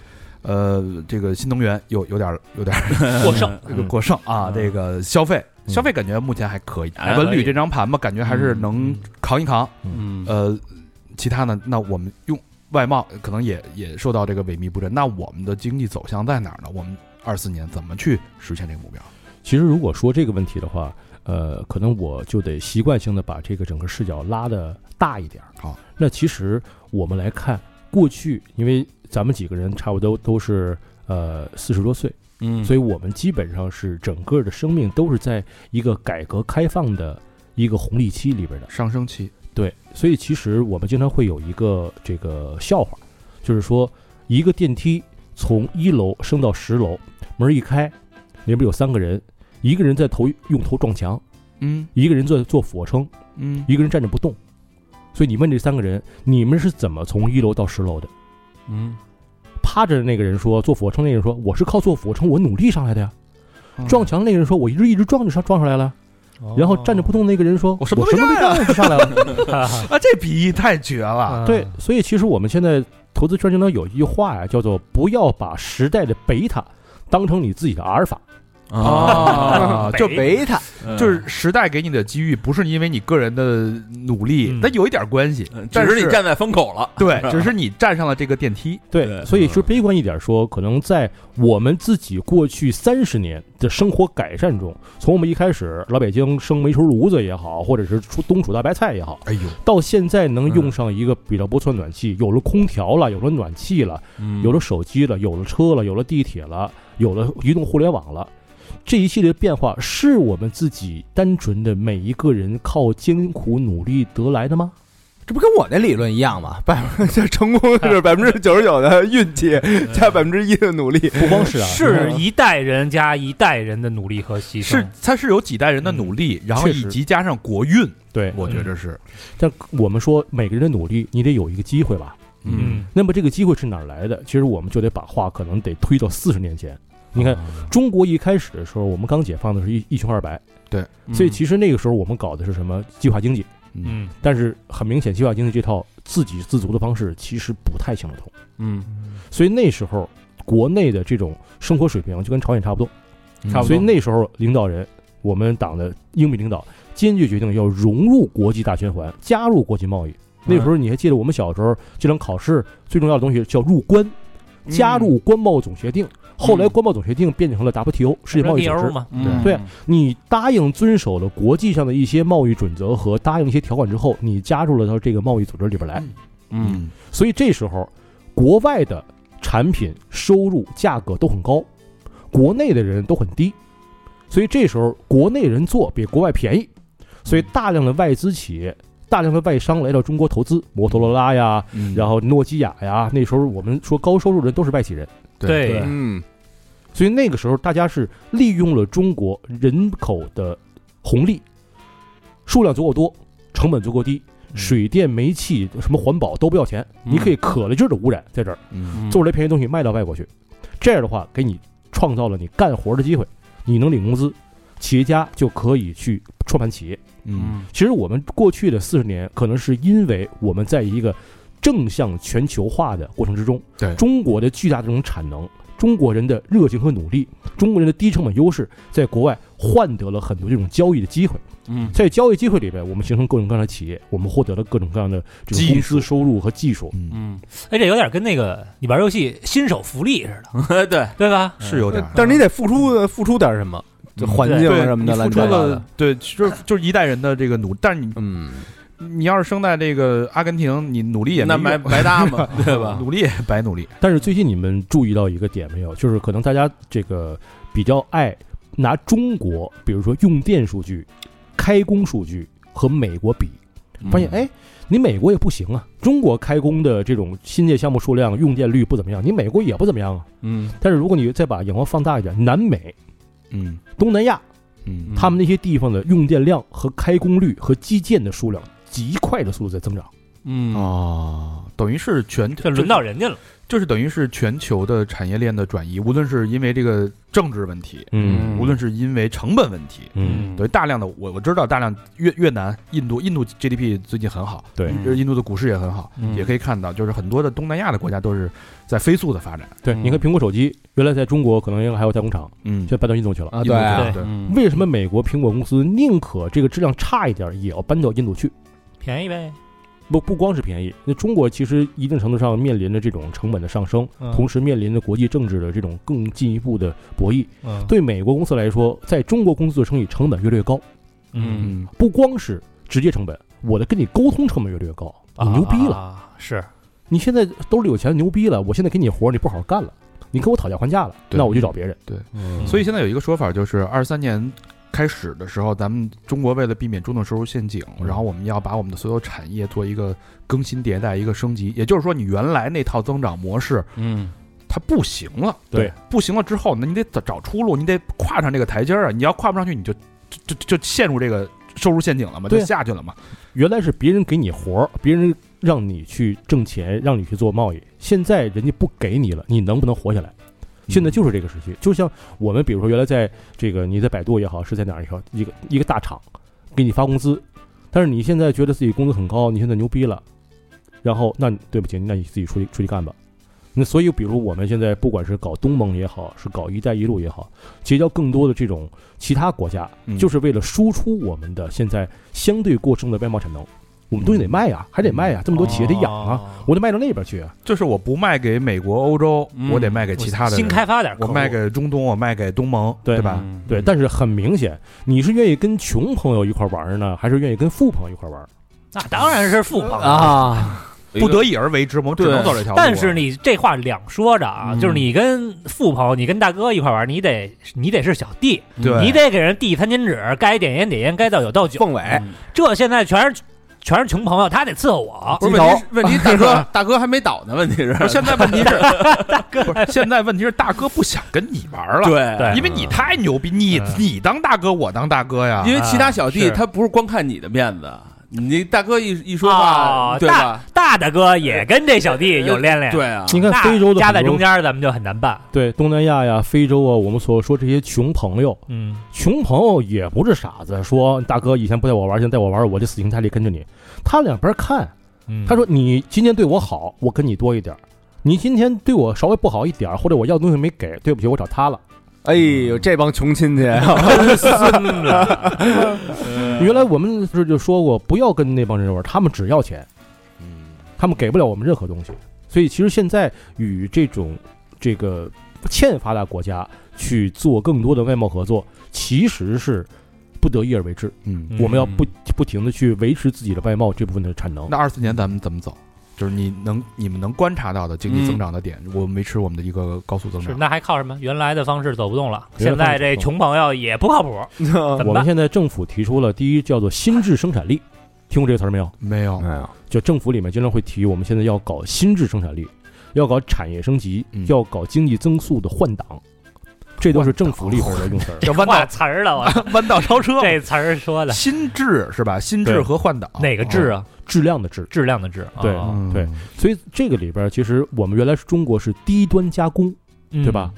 呃，这个新能源有有点有点 过剩，这个过剩啊，嗯这个消费嗯消费感觉目前还可以，还文旅这张盘吧，感觉还是能扛一扛。嗯呃，其他呢，那我们用外贸可能也也受到这个萎靡不振。那我们的经济走向在哪儿呢？我们二四年怎么去实现这个目标？其实如果说这个问题的话，呃，可能我就得习惯性的把这个整个视角拉的大一点儿。好，那其实我们来看过去，因为咱们几个人差不多都是呃四十多岁，嗯所以我们基本上是整个的生命都是在一个改革开放的一个红利期里边的。上升期，对，所以其实我们经常会有一个这个笑话，就是说一个电梯从一楼升到十楼，门一开，里边有三个人，一个人在头用头撞墙，嗯一个人在做俯卧撑，嗯，一个人站着不动。所以你问这三个人，你们是怎么从一楼到十楼的？嗯趴着的那个人说，做俯卧撑那个人说，我是靠做俯卧撑，我努力上来的呀。撞墙那个人说，我一直一直撞就上撞上来了。然后站着不动那个人说，我什么什么都没干干就上来了。啊，这比喻太绝了。对，所以其实我们现在投资圈经常有一句话呀，叫做不要把时代的贝塔当成你自己的阿尔法。啊，就贝塔，就是时代给你的机遇，不是因为你个人的努力嗯，但有一点关系，只但是你站在风口了，对，只是你站上了这个电梯。对，对。所以说悲观一点说，可能在我们自己过去三十年的生活改善中，从我们一开始老北京生煤球炉子也好，或者是出冬储大白菜也好，哎呦，到现在能用上一个比较不错的暖气，有了空调了，有了暖气了，有了手机了，有了车了，有了地铁了，有了移动互联网了。这一系列变化是我们自己单纯的每一个人靠艰苦努力得来的吗？这不跟我那理论一样吗？百分这成功是百分之九十九的运气加百分之一的努力。不光是啊，是一代人加一代人的努力和牺牲，是它是有几代人的努力，然后以及加上国运，对。我觉着是，但我们说每个人的努力，你得有一个机会吧？嗯那么这个机会是哪儿来的？其实我们就得把话可能得推到四十年前。你看，中国一开始的时候，我们刚解放的是一一穷二白，对。所以其实那个时候我们搞的是什么？计划经济？嗯。嗯。但是很明显，计划经济这套自给自足的方式其实不太行得通。嗯。所以那时候国内的这种生活水平就跟朝鲜差不多。差不多。所以那时候领导人，我们党的英美领导坚决决定要融入国际大循环，加入国际贸易。那时候你还记得我们小时候这场考试最重要的东西叫入关，加入关贸总协定。后来关贸总协定变成了 WTO 世界贸易组织。嘛，嗯。对你答应遵守了国际上的一些贸易准则和答应一些条款之后，你加入了到这个贸易组织里边来。嗯。所以这时候，国外的产品收入价格都很高，国内的人都很低，所以这时候国内人做比国外便宜，所以大量的外资企业、大量的外商来到中国投资，摩托罗拉呀，嗯。然后诺基亚呀，那时候我们说高收入人都是外企人，对嗯，所以那个时候大家是利用了中国人口的红利，数量足够多，成本足够低。水电、煤气、什么环保都不要钱，嗯。你可以可了劲儿的污染在这儿，嗯。做出来便宜东西卖到外国去，这样的话给你创造了你干活的机会，你能领工资，企业家就可以去创办企业。嗯。其实我们过去的四十年，可能是因为我们在一个正向全球化的过程之中，对。中国的巨大的这种产能，中国人的热情和努力，中国人的低成本优势，在国外换得了很多这种交易的机会。嗯。在交易机会里边，我们形成各种各样的企业，我们获得了各种各样的这种技公司收入和技术。嗯，嗯，哎，这有点跟那个你玩游戏新手福利似的，对，对吧？是有点，但是你得付出付出点什么，就环境对。什么的，你付乱七出了八糟的。，对，就是就是一代人的这个努，但是你嗯，你要是生在这个阿根廷，你努力也那白白搭嘛，对吧？努力也白努力。但是最近你们注意到一个点没有？就是可能大家这个比较爱拿中国，比如说用电数据、开工数据和美国比，发现哎，你美国也不行啊，中国开工的这种新建项目数量、用电率不怎么样，你美国也不怎么样啊。嗯但是如果你再把眼光放大一点，南美、嗯东南亚，嗯他们那些地方的用电量和开工率和基建的数量极快的速度在增长。嗯。哦，等于是全这轮到人家了。就是等于是全球的产业链的转移，无论是因为这个政治问题，嗯。无论是因为成本问题，嗯，对大量的我我知道大量越越南、印度，印度 GDP 最近很好，对。就是印度的股市也很好，嗯。也可以看到，就是很多的东南亚的国家都是在飞速的发展。对，嗯。你看苹果手机原来在中国可能应该还有代工厂，嗯。现在搬到印度去了。啊，对，对。嗯。为什么美国苹果公司宁可这个质量差一点，也要搬到印度去？便宜呗，不不光是便宜，那中国其实一定程度上面临着这种成本的上升，嗯。同时面临着国际政治的这种更进一步的博弈。嗯，对美国公司来说，在中国公司做生意成本越来越高，嗯，嗯不光是直接成本，我的跟你沟通成本越来越高。你牛逼了，啊，是。你现在兜里有钱，牛逼了，我现在给你活，你不好好干了，你跟我讨价还价了，那我就找别人。嗯。所以现在有一个说法，就是二三年开始的时候，咱们中国为了避免中等收入陷阱，嗯然后我们要把我们的所有产业做一个更新迭代、一个升级。也就是说，你原来那套增长模式嗯它不行了，对，不行了之后，那你得找找出路，你得跨上这个台阶儿啊！你要跨不上去，你就就就就陷入这个收入陷阱了嘛，就下去了嘛。原来是别人给你活儿，别人让你去挣钱，让你去做贸易，现在人家不给你了，你能不能活下来？现在就是这个时期，就像我们比如说原来在这个你在百度也好，是在哪儿也好，一个一个大厂给你发工资，但是你现在觉得自己工资很高，你现在牛逼了，然后那对不起，那你自己出去出去干吧。那所以，比如我们现在不管是搞东盟也好，是搞“一带一路”也好，结交更多的这种其他国家，嗯就是为了输出我们的现在相对过剩的外贸产能。我们东西得卖呀，还得卖呀，这么多企业得养啊，哦我得卖到那边去啊。就是我不卖给美国、欧洲，嗯我得卖给其他的新开发点，我卖给中东，我卖给东盟，对对吧？嗯对，但是很明显，你是愿意跟穷朋友一块玩呢，还是愿意跟富朋友一块玩？那当然是富朋友。啊，不得已而为之，我们只能走这条路啊。但是你这话两说着啊，嗯就是你跟富朋友，你跟大哥一块玩，你得你得是小弟，你得给人递餐巾纸，该点烟点烟，该倒酒倒酒。凤尾嗯这现在全是全是穷朋友，他得伺候我。不是问题是，问题大哥 大哥还没倒呢，问题是不是现在问题是 大哥，不是现在问题是大哥不想跟你玩了，对对因为你太牛逼，你嗯你当大哥，我当大哥呀因。为其他小弟是他不是光看你的面子，你大哥一一说话，哦对吧？大大哥也跟这小弟有练练，对啊，你看那非洲夹在中间，咱们就很难办。对东南亚呀、非洲啊，我们所说这些穷朋友，嗯，穷朋友也不是傻子，说大哥以前不带我玩，现在带我玩，我就死心塌地跟着你。他两边看，嗯。他说你今天对我好，我跟你多一点儿；你今天对我稍微不好一点，或者我要东西没给，对不起，我找他了。哎呦，这帮穷亲戚，原来我们不是就说过，不要跟那帮人玩，他们只要钱，嗯。他们给不了我们任何东西。所以其实现在与这种这个欠发达国家去做更多的外贸合作，其实是不得已而为之。嗯，嗯我们要不不停的去维持自己的外贸这部分的产能。那二四年咱们怎么走？就是你能你们能观察到的经济增长的点，我们维持我们的一个高速增是长。那还靠什么？原来的方式走不动了，现在这穷朋友也不靠谱，怎 么我们？现在政府提出了第一叫做新质生产力，听过这个词儿没有？没有，没有，就政府里面经常会提，我们现在要搞新质生产力，要搞产业升级，嗯要搞经济增速的换挡，这都是政府里边的 用词叫弯道词儿了，我 弯道超车，这词儿说的。心智是吧？心智和换挡。哪个质？啊？质量的质，质量的质，对对，所以这个里边其实我们原来是中国是低端加工，对吧？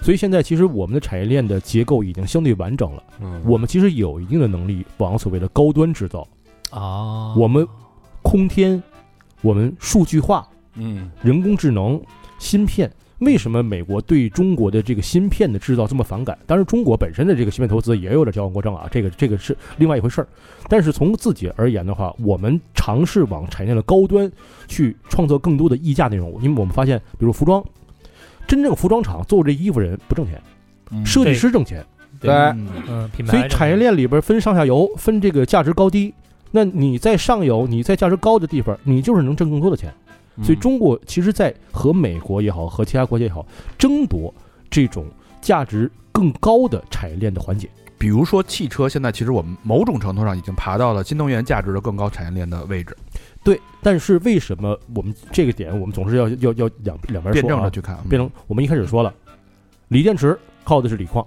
所以现在其实我们的产业链的结构已经相对完整了，嗯。我们其实有一定的能力往所谓的高端制造，啊，我们空天，我们数据化，嗯。人工智能、芯片，为什么美国对中国的这个芯片的制造这么反感？当然，中国本身的这个芯片投资也有点矫枉过正啊，这个这个是另外一回事儿。但是从自己而言的话，我们尝试往产业链的高端去创造更多的溢价内容，因为我们发现，比如服装，真正服装厂做这衣服人不挣钱，嗯设计师挣钱，对嗯嗯，品牌所以产业链里边分上下游，分这个价值高低。那你在上游，你在价值高的地方，你就是能挣更多的钱。所以中国其实，在和美国也好，和其他国家也好，争夺这种价值更高的产业链的环节。比如说汽车，现在其实我们某种程度上已经爬到了新能源价值的更高产业链的位置，对，但是为什么我们这个点我们总是要要要两两边辩说啊证的去看，辩证我们一开始说了，锂电池靠的是锂矿，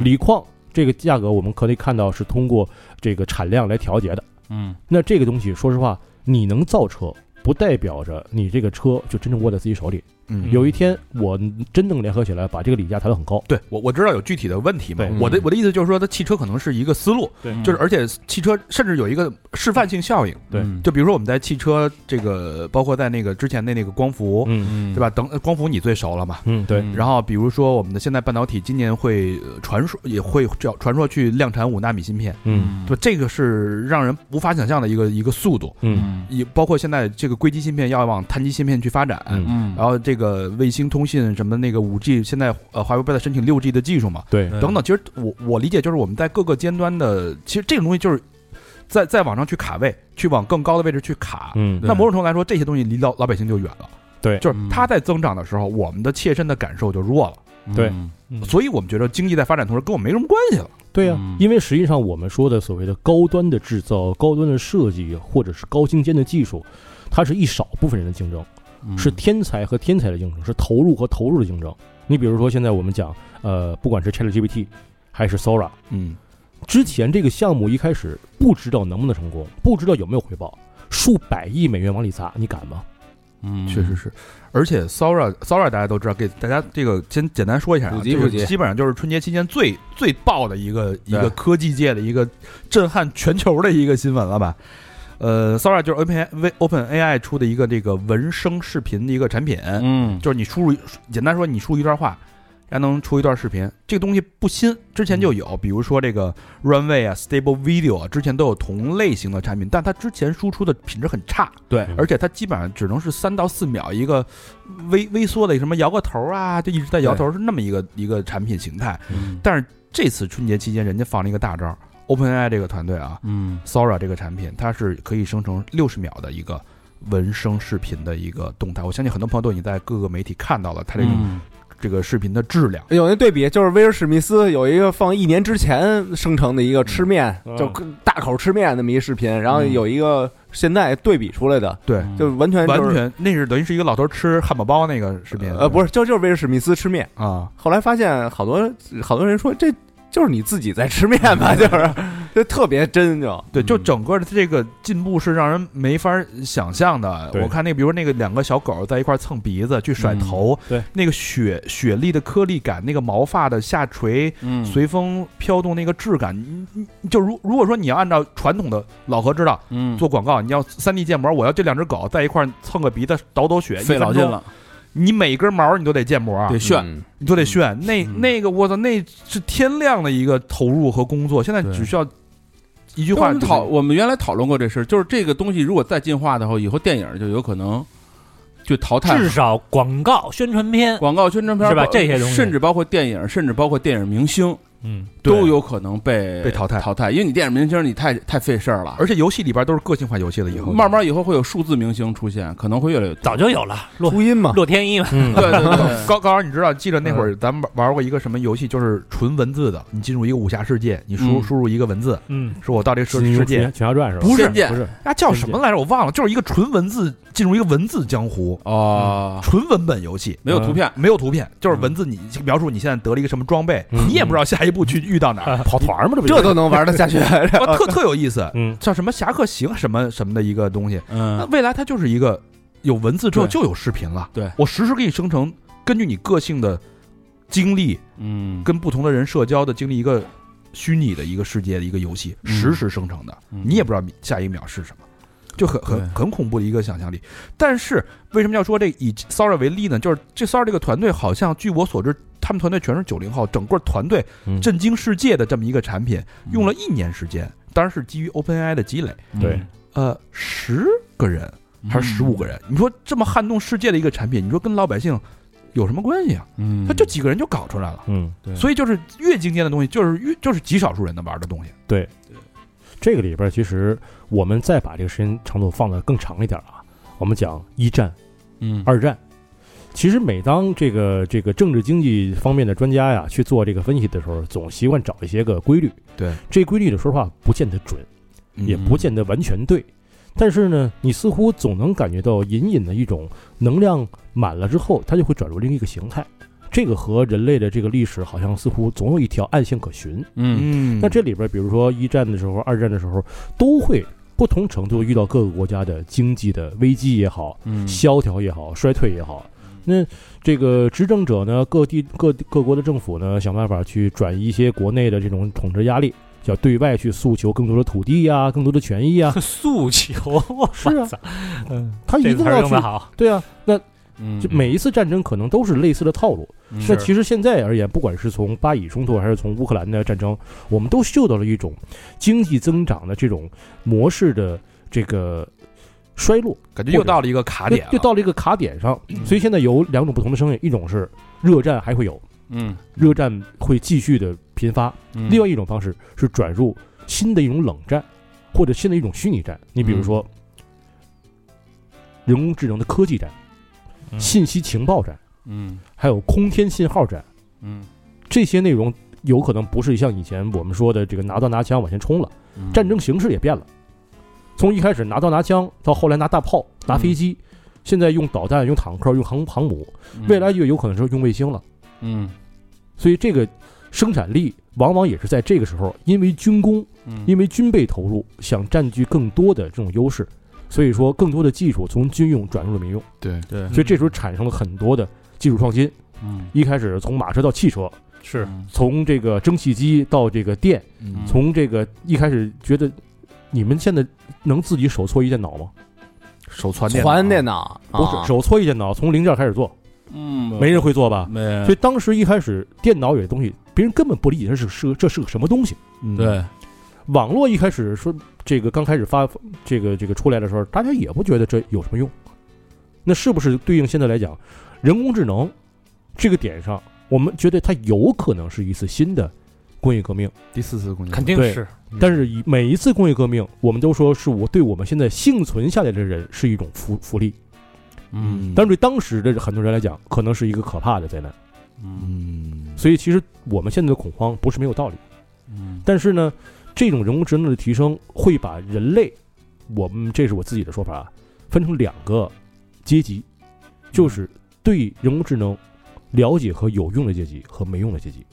锂矿这个价格我们可以看到是通过这个产量来调节的。嗯那这个东西，说实话，你能造车，不代表着你这个车就真正握在自己手里。嗯，有一天我真正联合起来，把这个锂价抬得很高。对我我知道有具体的问题嘛。对，我的我的意思就是说，它汽车可能是一个思路，对。就是而且汽车甚至有一个示范性效应，对。嗯。就比如说我们在汽车这个，包括在那个之前的那个光伏，嗯。嗯。对吧？等光伏你最熟了嘛。嗯，对，然后比如说我们的现在半导体今年会呃传说也会叫传说去量产五纳米芯片，嗯。对？这个是让人无法想象的一个一个速度，嗯。也包括现在这个硅基芯片要往碳基芯片去发展，嗯。嗯。然后这个卫星通信什么那个五 G，现在呃华为不在申请六 G 的技术嘛，对，等等。其实我我理解就是我们在各个尖端的，其实这种东西就是在在网上去卡位，去往更高的位置去卡。嗯那某种程度来说，这些东西离老老百姓就远了。对就是嗯它在增长的时候，我们的切身的感受就弱了。对所以我们觉得经济在发展同时跟我没什么关系了。对呀、嗯因为实际上我们说的所谓的高端的制造、高端的设计，或者是高精尖的技术，它是一少部分人的竞争，嗯是天才和天才的竞争，是投入和投入的竞争。你比如说，现在我们讲，呃，不管是 ChatGPT 还是 Sora，嗯，之前这个项目一开始不知道能不能成功，不知道有没有回报，数百亿美元往里砸，你敢吗？嗯确实是。而且 Sora Sora 大家都知道，给大家这个先简单说一下啊，这个普及普及基本上就是春节期间最最爆的一个一个科技界的一个震撼全球的一个新闻了吧？呃，Sora 就是 Open Open AI 出的一个这个文生视频的一个产品，嗯就是你输入简单说，你输入一段话，还能出一段视频。这个东西不新，之前就有，比如说这个 Runway 啊、Stable Video 啊，之前都有同类型的产品，但它之前输出的品质很差，对而且它基本上只能是三到四秒一个微微缩的什么摇个头啊，就一直在摇头，是那么一个一个产品形态。嗯但是这次春节期间，人家放了一个大招，OpenAI 这个团队啊嗯，Sora 这个产品，它是可以生成六十秒的一个。文声视频的一个动态，我相信很多朋友都已经在各个媒体看到了它这种嗯这个视频的质量。有那对比，就是威尔史密斯有一个放一年之前生成的一个吃面，嗯就大口吃面那么一视频，然后有一个现在对比出来的，对，嗯就完全就是完全那是等于是一个老头吃汉堡包那个视频，呃不是，就就是威尔史密斯吃面。啊，后来发现好多好多人说这就是你自己在吃面吧，就是就特别真就。对，就嗯。整个的这个进步是让人没法想象的。对。我看那个，比如那个两个小狗在一块蹭鼻子去甩头，对，那个雪雪粒的颗粒感，那个毛发的下垂，嗯。随风飘动那个质感，你你你就如如果说你要按照传统的老何知道嗯。做广告，你要三 D 建模，我要这两只狗在一块儿蹭个鼻子倒抖雪，费老劲了，你每根毛你都得建模啊，得炫，嗯你都得炫。那嗯。那个我操，那是天量的一个投入和工作，现在只需要一句话我们讨，我们原来讨论过这事儿，就是这个东西如果再进化的话，以后电影就有可能就淘汰至少广告宣传片，广告宣传片是吧？这些东西。甚至包括电影，甚至包括电影明星嗯，都有可能被被淘汰。淘汰，因为你电影明星你太太费事儿了，而且游戏里边都是个性化游戏了，以后慢慢以后会有数字明星出现，可能会越来越。早就有了洛初音嘛，洛天依嘛，嗯，对对对，高高，你知道记得那会儿咱们玩玩过一个什么游戏，就是纯文字的，你进入一个武侠世界，你输嗯。输入一个文字，嗯，说我到这个世世界群，群侠传是吧？不是不是，啊叫什么来着？我忘了，就是一个纯文字进入一个文字江湖，哦，纯文本游戏。没有图片，没有图片，就是文字。你描述你现在得了一个什么装备，嗯。你也不知道下一步去遇到哪儿，跑团嘛，这不这都能玩得下去。特特有意思。嗯。叫什么侠客行什么什么的一个东西，那嗯，未来它就是一个有文字之后就有视频了。对。我实时给你生成，根据你个性的经历，嗯，跟不同的人社交的经历，一个虚拟的一个世界的一个游戏，嗯。实时生成的，嗯。你也不知道下一秒是什么，就很很很恐怖的一个想象力。但是为什么要说这以 Sora 为例呢？就是这 Sora 这个团队好像据我所知，他们团队全是九零后，整个团队嗯震惊世界的这么一个产品，用了一年时间，当然是基于 OpenAI 的积累。对呃，十个人还是十五个人？你说这么撼动世界的一个产品，你说跟老百姓有什么关系啊？嗯，他就几个人就搞出来了。嗯，对所以就是越精尖的东西，就是越就是极少数人能玩的东西。这个里边其实我们再把这个时间长度放得更长一点啊，我们讲一战、嗯二战，其实每当这个这个政治经济方面的专家呀去做这个分析的时候，总习惯找一些个规律。对，这规律的，说实话不见得准，嗯也不见得完全对。但是呢，你似乎总能感觉到隐隐的一种能量满了之后，它就会转入另一个形态。这个和人类的这个历史好像似乎总有一条暗线可循。嗯嗯，那这里边，比如说一战的时候、二战的时候，都会不同程度遇到各个国家的经济的危机也好、嗯萧条也好、衰退也好。那这个执政者呢，各地各各国的政府呢，想办法去转移一些国内的这种统治压力，要对外去诉求更多的土地呀、更多的权益啊。诉求，是啊操，嗯，他一定要去好，对啊，那嗯就每一次战争可能都是类似的套路。嗯那其实现在而言，不管是从巴以冲突还是从乌克兰的战争，我们都嗅到了一种经济增长的这种模式的这个衰落，感觉又到了一个卡点，又到了一个卡点上。所以现在有两种不同的声音，一种是热战还会有，嗯热战会继续的频发；嗯另外一种方式是转入新的一种冷战，或者新的一种虚拟战。你比如说，人工智能的科技战、嗯信息情报战，嗯。还有空天信号战。嗯。这些内容有可能不是像以前我们说的这个拿刀拿枪往前冲了，嗯。战争形式也变了，从一开始拿刀拿枪，到后来拿大炮、拿飞机，现在用导弹、用坦克、用航航母，未来就有可能是用卫星了。嗯。所以这个生产力往往也是在这个时候，因为军工，嗯。因为军备投入，想占据更多的这种优势，所以说更多的技术从军用转入了民用，对，对。所以这时候产生了很多的技术创新。嗯。一开始从马车到汽车，是从这个蒸汽机到这个电。嗯。从这个一开始觉得，你们现在能自己手搓一电脑吗？手传电传电脑，脑不是，手搓一电脑，从零件开始做，嗯。没人会做吧？没。所以当时一开始，电脑有些东西，别人根本不理解这是是个这是个什么东西。嗯，对网络一开始说这个刚开始发这个这个出来的时候，大家也不觉得这有什么用。那是不是对应现在来讲，人工智能这个点上，我们觉得它有可能是一次新的工业革命？第四次工业革命。肯定是，但是以每一次工业革命，我们都说是我对我们现在幸存下来的人是一种福福利，嗯。但是对当时的很多人来讲，可能是一个可怕的灾难。嗯嗯，所以其实我们现在的恐慌不是没有道理，嗯。但是呢，这种人工智能的提升会把人类，我们这是我自己的说法啊，分成两个阶级，就是对人工智能了解和有用的阶级和没用的阶级。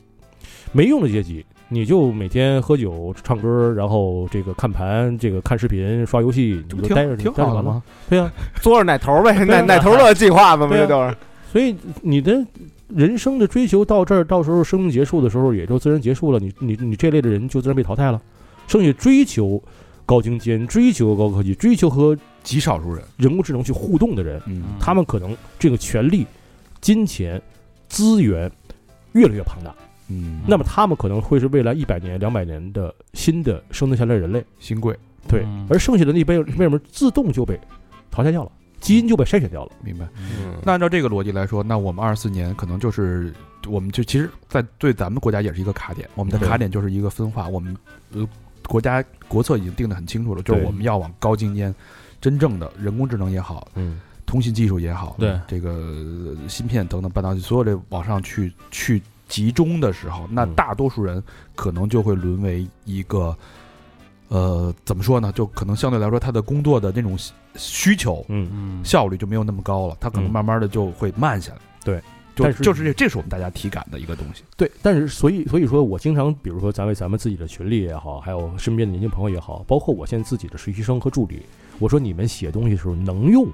没用的阶级，你就每天喝酒、唱歌，然后这个看盘、这个看视频、刷游戏，你就待着挺好的吗？对呀、做着奶头呗，奶奶头乐计划嘛，不对啊。这都是。所以你的人生的追求到这儿，到时候生命结束的时候，也就自然结束了。你你你这类的人就自然被淘汰了。剩下追求高精尖、追求高科技、追求和极少数人，人工智能去互动的人，嗯他们可能这个权力、金钱、资源越来越庞大。嗯，那么他们可能会是未来一百年、两百年的新的生存下来的人类。新贵，对，嗯而剩下的那辈为什么自动就被淘汰掉了？基因就被筛选掉了。明白。嗯那按照这个逻辑来说，那我们二四年可能就是，我们就其实，在对咱们国家也是一个卡点。我们的卡点就是一个分化，我们呃国家国策已经定得很清楚了，就是对我们要往高精尖、真正的人工智能也好，嗯，通信技术也好，对这个呃芯片等等半导体所有的往上去去集中的时候，那嗯大多数人可能就会沦为一个。呃，怎么说呢？就可能相对来说，他的工作的那种需需求、嗯，嗯效率就没有那么高了，他可能嗯慢慢的就会慢下来。对，就但是就是这，这是我们大家体感的一个东西。对，但是所以所以说我经常，比如说咱为咱们自己的群里也好，还有身边的年轻朋友也好，包括我现在自己的实习生和助理，我说你们写东西的时候能用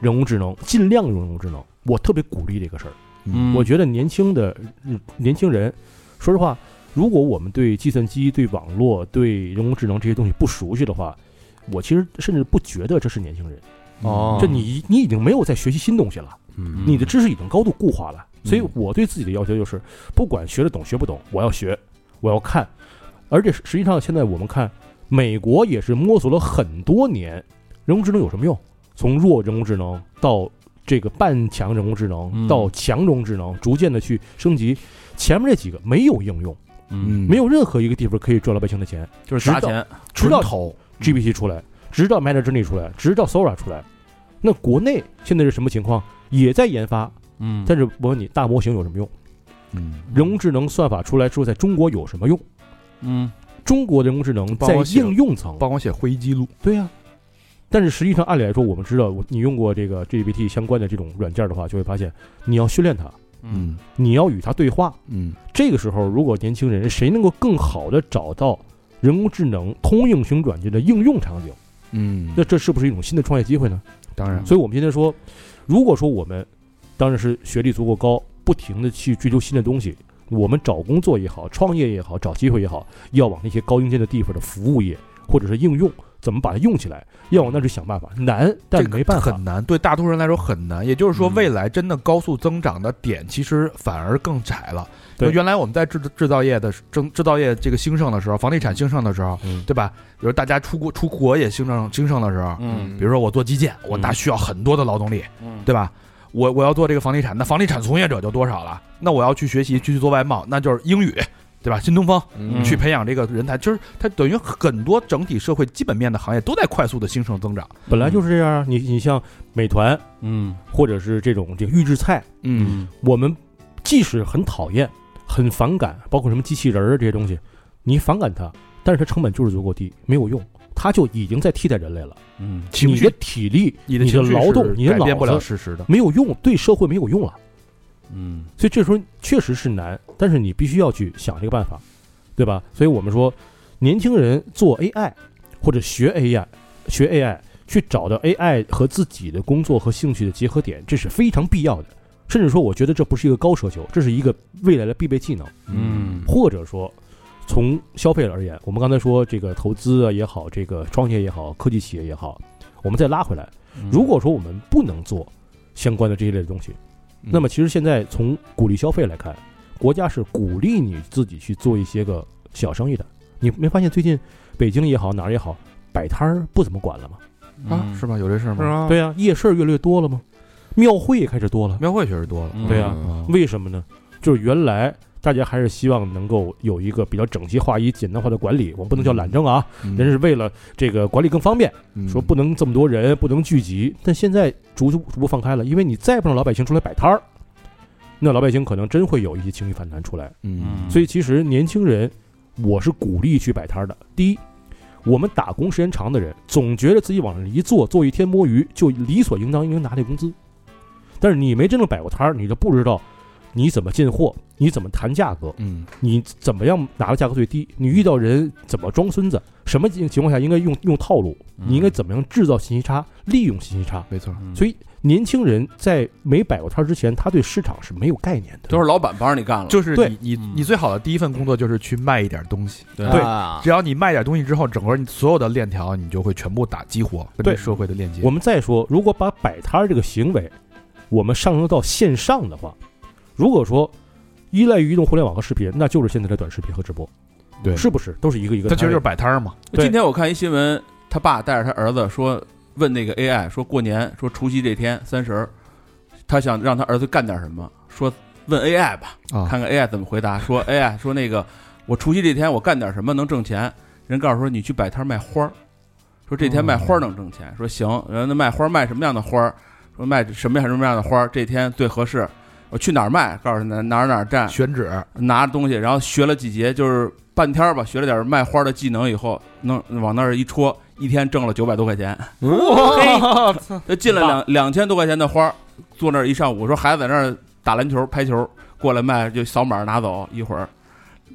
人工智能，尽量用人工智能，我特别鼓励这个事儿。嗯我觉得年轻的嗯年轻人，说实话，如果我们对计算机、对网络、对人工智能这些东西不熟悉的话，我其实甚至不觉得这是年轻人。哦就你你已经没有在学习新东西了。嗯你的知识已经高度固化了。所以嗯我对自己的要求就是，不管学得懂学不懂，我要学，我要看。而且实际上，现在我们看，美国也是摸索了很多年，人工智能有什么用？从弱人工智能到这个半强人工智能，嗯到强人工智能，逐渐的去升级。前面这几个没有应用，嗯。没有任何一个地方可以赚老百姓的钱。就是砸钱，直到头 GPT 出来，直到 Midjourney 出来，直到 Sora 出来，那国内现在是什么情况？也在研发。嗯。但是我问你，大模型有什么用？嗯，人工智能算法出来之后，在中国有什么用？嗯。中国人工智能在应用层，帮我写会议记录，对呀、但是实际上，按理来说，我们知道，你用过这个 GPT 相关的这种软件的话，就会发现，你要训练它，嗯你要与它对话。嗯这个时候，如果年轻人谁能够更好的找到人工智能通用型软件的应用场景，嗯，那这是不是一种新的创业机会呢？当然，所以，我们今天说，如果说我们当然是学历足够高，不停的去追求新的东西，我们找工作也好，创业也好，找机会也好，要往那些高精尖的地方的服务业或者是应用，怎么把它用起来，要往那去想办法。难，但这个没办法很。难，对大多数人来说很难。也就是说，嗯未来真的高速增长的点，其实反而更窄了。原来我们在制制造业的制制造业这个兴盛的时候，房地产兴盛的时候，嗯对吧？比如大家出国出国也兴盛兴盛的时候，嗯比如说我做基建，我那需要很多的劳动力，嗯对吧？我我要做这个房地产，那房地产从业者就多少了？那我要去学习去去做外贸，那就是英语，对吧？新东方嗯去培养这个人才，就是它等于很多整体社会基本面的行业都在快速的兴盛增长。本来就是这样啊。你你像美团嗯或者是这种这个预制菜，嗯我们即使很讨厌、很反感，包括什么机器人儿这些东西，你反感它，但是它成本就是足够低，没有用，它就已经在替代人类了。嗯你的体力、你的劳动是、你的脑改变不了子事实的。没有用，对社会没有用了。嗯所以这时候确实是难，但是你必须要去想这个办法，对吧？所以我们说，年轻人做 AI 或者学 AI，学 AI 去找到 AI 和自己的工作和兴趣的结合点，这是非常必要的。甚至说，我觉得这不是一个高奢求，这是一个未来的必备技能。嗯或者说，从消费而言，我们刚才说这个投资啊也好，这个创业也好，科技企业也好，我们再拉回来，如果说我们不能做相关的这一类的东西，嗯那么其实现在从鼓励消费来看，国家是鼓励你自己去做一些个小生意的。你没发现最近北京也好哪儿也好，摆摊儿不怎么管了吗？啊，是吧？有这事儿吗？是吗？对呀、夜市越来越多了吗？庙会也开始多了，庙会确实多了。嗯对呀、嗯为什么呢？就是原来大家还是希望能够有一个比较整齐划一、简单化的管理，我们不能叫懒政啊，嗯人是为了这个管理更方便，嗯说不能这么多人，不能聚集。但现在逐逐逐步放开了，因为你再不让老百姓出来摆摊儿，那老百姓可能真会有一些情绪反弹出来。嗯所以其实年轻人，我是鼓励去摆摊儿的。第一，我们打工时间长的人，总觉得自己往那一坐，坐一天摸鱼，就理所应当应该拿这工资。但是你没真正摆过摊儿，你就不知道你怎么进货，你怎么谈价格，嗯你怎么样拿的价格最低，你遇到人怎么装孙子，什么情情况下应该用用套路，你应该怎么样制造信息差，利用信息差。没错。嗯所以年轻人在没摆过摊儿之前，他对市场是没有概念的。都是老板帮着你干了，就是对。你你嗯你最好的第一份工作就是去卖一点东西，对。只要你卖点东西之后，整个你所有的链条你就会全部打激活，跟对社会的链接。我们再说，如果把摆摊儿这个行为，我们上升到线上的话，如果说依赖于移动互联网和视频，那就是现在的短视频和直播，对。是不是？都是一个一个摊位。它其实就是摆摊儿嘛。对。今天我看一新闻，他爸带着他儿子说，问那个 AI 说过年说除夕这天三十儿，他想让他儿子干点什么，说问 AI 吧，啊，看看 AI 怎么回答。说 AI 说那个我除夕这天我干点什么能挣钱？人告诉说你去摆摊卖花儿，说这天卖花儿能挣钱。说行，然后那卖花儿卖什么样的花儿？说卖什么样什么样的花儿？这天最合适。我去哪儿卖？告诉哪哪儿哪儿站，选址，拿着东西，然后学了几节，就是半天儿吧，学了点卖花的技能以后，能往那儿一戳，一天挣了九百多块钱，哇，他进了两两千多块钱的花儿，坐那儿一上午，说孩子在那儿打篮球、拍球，过来卖就扫码拿走，一会儿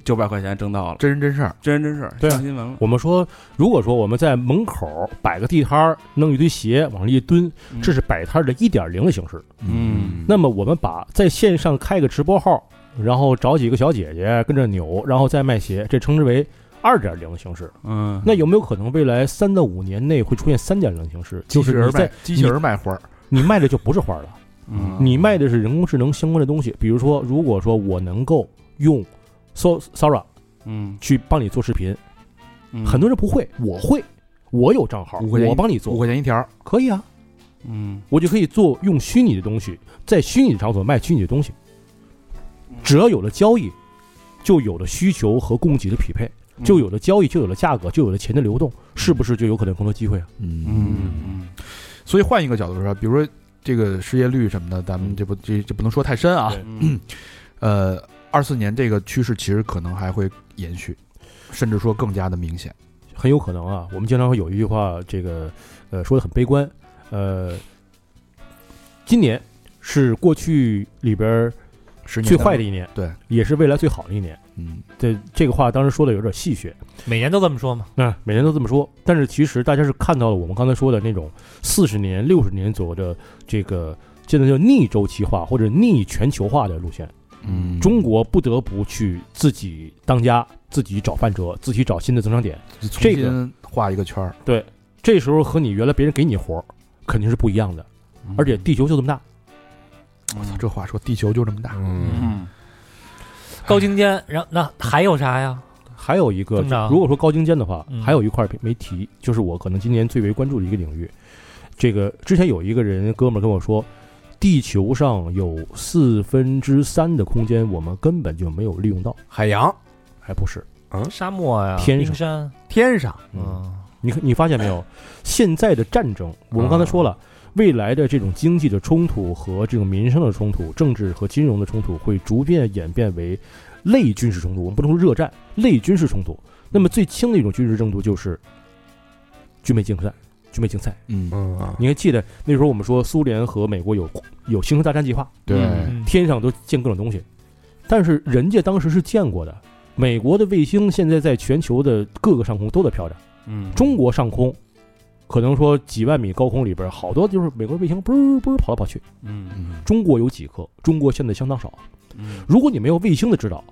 九百块钱挣到了，真人真事儿。真人真事儿，上新闻了。我们说，如果说我们在门口摆个地摊儿，弄一堆鞋往上一蹲，这是摆摊儿的一点零的形式。嗯那么我们把在线上开个直播号，然后找几个小姐姐跟着扭，然后再卖鞋，这称之为二点零的形式。嗯，那有没有可能未来三到五年内会出现三点零的形式？就是你在机器人卖花儿，你卖的就不是花了，嗯你卖的是人工智能相关的东西。比如说，如果说我能够用 So Sora 嗯去帮你做视频，嗯很多人不会，我会，我有账号，我帮你做，五块钱一条。可以啊，嗯我就可以做用虚拟的东西，在虚拟场所卖虚拟的东西。只要有了交易，就有了需求和供给的匹配，就有了交易，就有了价格，就有了钱的流动，是不是就有可能更多机会啊？嗯嗯嗯所以换一个角度说，比如说这个失业率什么的，咱们这不这这不能说太深啊。嗯 呃，二四年这个趋势其实可能还会延续，甚至说更加的明显。很有可能啊。我们经常会有一句话，这个呃说的很悲观，呃，今年是过去里边儿最坏的的，一年，对，也是未来最好的一年。嗯，这这个话当时说的有点戏谑，每年都这么说嘛。那、每年都这么说，但是其实大家是看到了我们刚才说的那种四十年、六十年左右的这个现在叫逆周期化或者逆全球化的路线。嗯。中国不得不去自己当家，自己找饭辙，自己找新的增长点。这个画一个圈儿，对这时候和你原来别人给你活儿肯定是不一样的，而且地球就这么大，我操，这话说地球就这么大，嗯，嗯高精尖，然后那还有啥呀？还有一个，如果说高精尖的话，嗯还有一块没提，就是我可能今年最为关注的一个领域。这个之前有一个人哥们儿跟我说，地球上有四分之三的空间我们根本就没有利用到，海洋、还不是？嗯沙漠呀，天上山，天上，嗯，你看，你发现没有？现在的战争，我们刚才说了，未来的这种经济的冲突和这种民生的冲突、政治和金融的冲突，会逐渐演变为类军事冲突。我们不能说热战，类军事冲突。那么最轻的一种军事冲突就是军备竞赛。军备竞赛，嗯，嗯，你还记得那时候我们说苏联和美国有有星球大战计划，对，嗯天上都建各种东西，但是人家当时是见过的。美国的卫星现在在全球的各个上空都在飘着。嗯中国上空，可能说几万米高空里边，好多就是美国卫星嘣儿嘣儿跑来跑去。嗯嗯，中国有几颗？中国现在相当少。嗯如果你没有卫星的指导，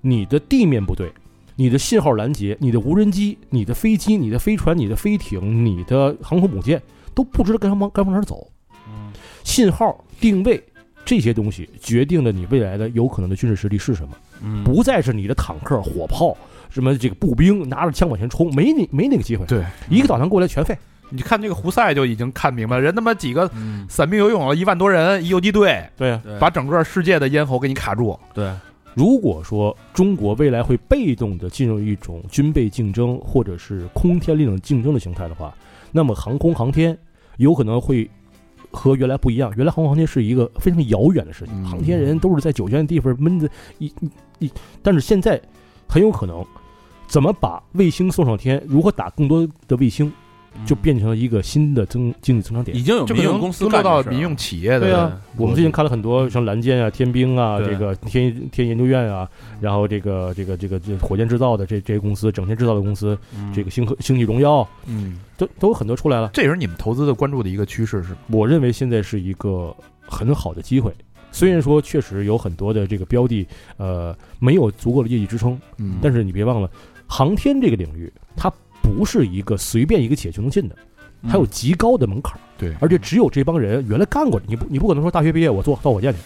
你的地面部队、你的信号拦截、你的无人机、你的飞机、你的飞船、你的飞艇、你的航空母舰都不知道该往该往哪儿走。嗯信号定位这些东西决定了你未来的有可能的军事实力是什么，嗯不再是你的坦克、火炮。什么这个步兵拿着枪往前冲，没那没那个机会，对，一个导弹过来全废。你看这个胡塞就已经看明白了，人他妈几个嗯。散兵游勇了一万多人，一游击队对把整个世界的咽喉给你卡住，对。如果说中国未来会被动的进入一种军备竞争或者是空天力量竞争的形态的话，那么航空航天有可能会和原来不一样。原来航空航天是一个非常遥远的事情，嗯。航天人都是在酒泉的地方闷着一一一，但是现在很有可能怎么把卫星送上天，如何打更多的卫星，就变成了一个新的增经济增长点已。经有民用公司落干到民用企业的，对啊，我们最近看了很多像蓝箭啊、天兵啊、这个天天研究院啊，然后这个这个这个这火箭制造的这这些公司，整天制造的公司，嗯这个星河星际荣耀嗯，都都有很多出来了。这也是你们投资的关注的一个趋势，是吗？我认为现在是一个很好的机会。虽然说确实有很多的这个标的，呃，没有足够的业绩支撑，嗯但是你别忘了，航天这个领域它不是一个随便一个企业就能进的，它有极高的门槛儿。对，而且只有这帮人原来干过，你不你不可能说大学毕业我做造火箭去，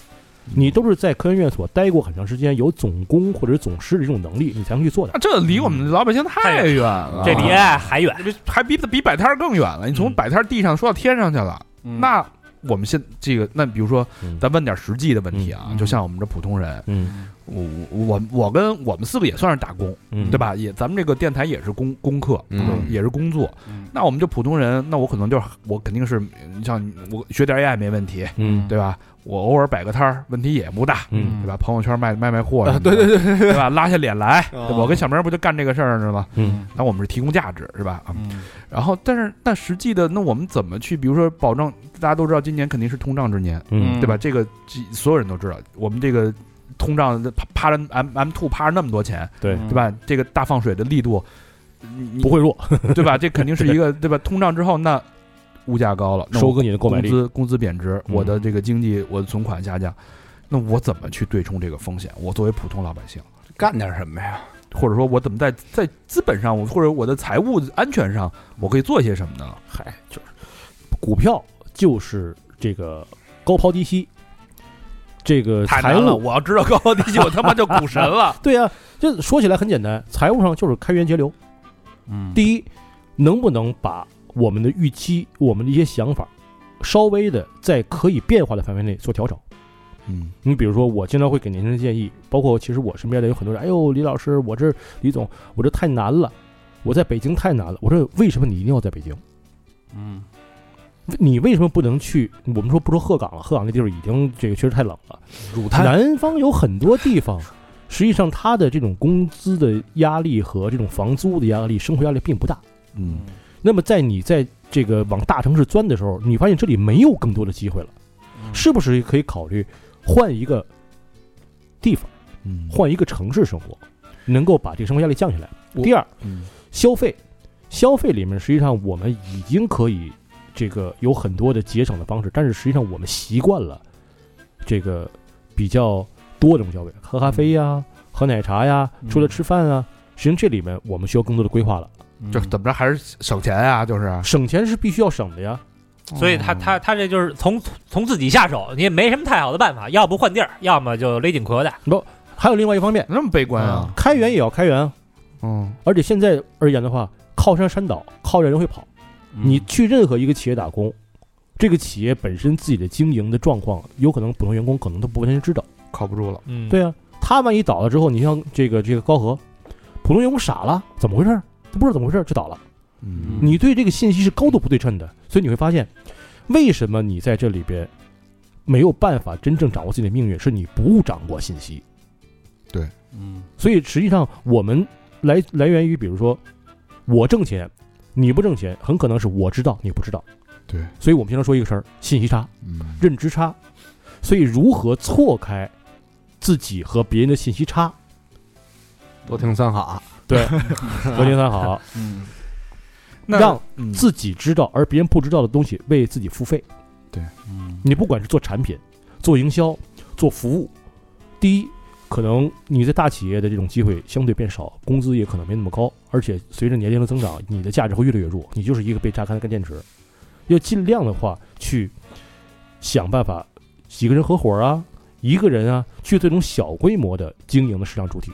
你都是在科研院所待过很长时间，有总工或者总师的这种能力，你才能去做的。那这离我们老百姓太远了，这离岸还远。还比比摆摊儿更远了。你从嗯摆摊儿地上说到天上去了，嗯那我们现这个，那比如说，嗯咱问点实际的问题啊，嗯就像我们这普通人，嗯我我我跟我们四个也算是打工，嗯，对？吧？也咱们这个电台也是工功课，嗯也是工作。嗯那我们就普通人，那我可能就是我肯定是，你像我学点 AI 没问题，嗯对吧？我偶尔摆个摊儿，问题也不大，嗯对吧？朋友圈卖卖卖货对对对，对吧？拉下脸来，哦我跟小明不就干这个事儿呢吗？嗯那我们是提供价值，是吧？啊，嗯然后但是那实际的，那我们怎么去，比如说保证大家都知道今年肯定是通胀之年，嗯对吧？这个这所有人都知道，我们这个通胀趴趴着 M M two 趴着那么多钱，对，对吧？这个大放水的力度，不会弱，对吧？这肯定是一个对吧？通胀之后，那物价高了，收割你的购买力。工资工资贬值，嗯我的这个经济我的存款下降，那我怎么去对冲这个风险？我作为普通老百姓，干点什么呀？或者说我怎么在在资本上，我或者我的财务安全上，我可以做些什么呢？嗨，就是股票就是这个高抛低吸，这个财务。我要知道高抛低吸，我他妈就股神了 对呀、这说起来很简单，财务上就是开源节流。嗯第一，能不能把我们的预期、我们的一些想法，稍微的在可以变化的范围内做调整？嗯你比如说，我经常会给年轻人建议，包括其实我身边的有很多人，哎呦，李老师，我这李总，我这太难了，我在北京太难了。我说为什么你一定要在北京？嗯你为什么不能去？我们说不说鹤岗了，鹤岗那地方已经这个确实太冷了。南方有很多地方，实际上它的这种工资的压力和这种房租的压力、生活压力并不大。嗯那么在你在这个往大城市钻的时候，你发现这里没有更多的机会了，是不是可以考虑换一个地方，嗯换一个城市生活，能够把这个生活压力降下来？第二，嗯消费，消费里面实际上我们已经可以这个有很多的节省的方式，但是实际上我们习惯了这个比较多的这种消费，喝咖啡呀、喝奶茶呀、出来吃饭啊。实际上这里面我们需要更多的规划了，就怎么着还是省钱啊，就是省钱是必须要省的呀。所以他他他这就是从从自己下手，你也没什么太好的办法，要不换地儿，要么就勒紧裤腰带。还有另外一方面，那么悲观啊，开源也要开源啊。嗯而且现在而言的话，靠山山倒，靠人人会跑。你去任何一个企业打工，这个企业本身自己的经营的状况，有可能普通员工可能都不完全知道。靠不住了，嗯，对啊，他万一倒了之后，你像这个这个高和，普通员工傻了，怎么回事不知道怎么回事就倒了。嗯你对这个信息是高度不对称的，所以你会发现，为什么你在这里边没有办法真正掌握自己的命运，是你不掌握信息。对嗯所以实际上我们来来源于，比如说我挣钱，你不挣钱，很可能是我知道你不知道。对，所以我们经常说一个事儿：信息差、嗯认知差。所以如何错开自己和别人的信息差？多听三好，对，国情三好，嗯，那让嗯。自己知道而别人不知道的东西为自己付费。嗯。你不管是做产品、做营销、做服务，第一，可能你在大企业的这种机会相对变少，工资也可能没那么高，而且随着年龄的增长，你的价值会越来越弱，你就是一个被榨干的干电池。要尽量的话去想办法，几个人合伙啊，一个人啊，去这种小规模的经营的市场主体，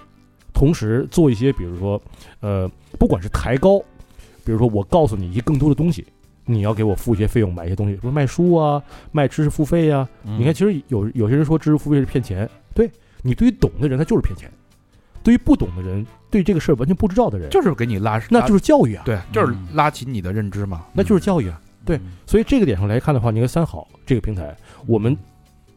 同时做一些，比如说，呃，不管是抬高，比如说我告诉你一些更多的东西，你要给我付一些费用，买一些东西，比如卖书啊，卖知识付费呀、嗯。你看，其实有有些人说知识付费是骗钱，对你对于懂的人他就是骗钱，对于不懂的人，对这个事儿完全不知道的人，就是给你拉，那就是教育啊，对，就是嗯。拉起你的认知嘛，那就是教育啊。对所以这个点上来看的话，你看三好这个平台，我们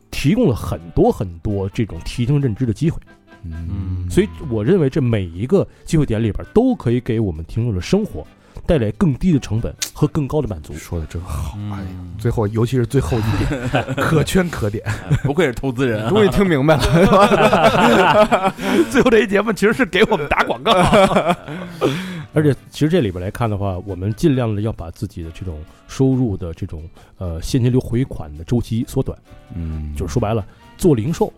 提供了很多很多这种提升认知的机会，嗯。所以我认为这每一个机会点里边都可以给我们听众的生活带来更低的成本和更高的满足。说的真好，嗯。哎呀，最后尤其是最后一点，可圈可点，不愧是投资人啊，终于听明白了。最后这一节目其实是给我们打广告，而且其实这里边来看的话，我们尽量的要把自己的这种收入的这种呃现金流回款的周期缩短，嗯。就是说白了，做零售，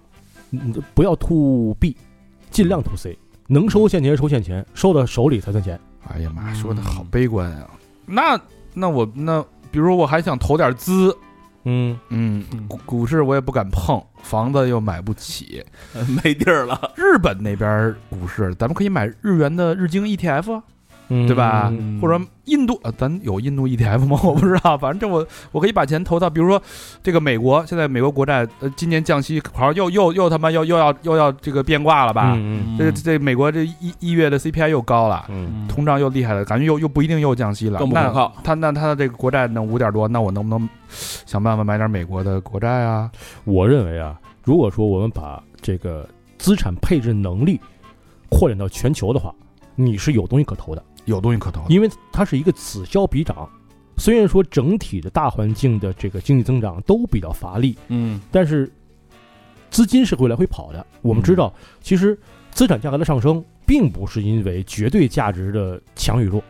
嗯，不要 to B，尽量 to C，能收现钱收现钱，收到手里才算钱。哎呀妈，说的好悲观啊！那那我那比如我还想投点资，嗯，嗯，股股市我也不敢碰，房子又买不起。没地儿了，日本那边股市，咱们可以买日元的日经 ETF 啊，嗯对吧？嗯或者印度，呃，咱有印度 ETF 吗？我不知道，反正这我我可以把钱投到，比如说这个美国，现在美国国债，呃，今年降息，好像又又又他妈又又要又要这个变卦了吧？嗯这这美国这一一月的 CPI 又高了，嗯通胀又厉害了，感觉又又不一定又降息了，那更不可靠。他那他的这个国债能五点多，那我能不能想办法买点美国的国债啊？我认为啊，如果说我们把这个资产配置能力扩展到全球的话，你是有东西可投的。有东西可投，因为它是一个此消彼长。虽然说整体的大环境的这个经济增长都比较乏力，嗯但是资金是会来回跑的。我们知道，其实资产价格的上升，并不是因为绝对价值的强与弱，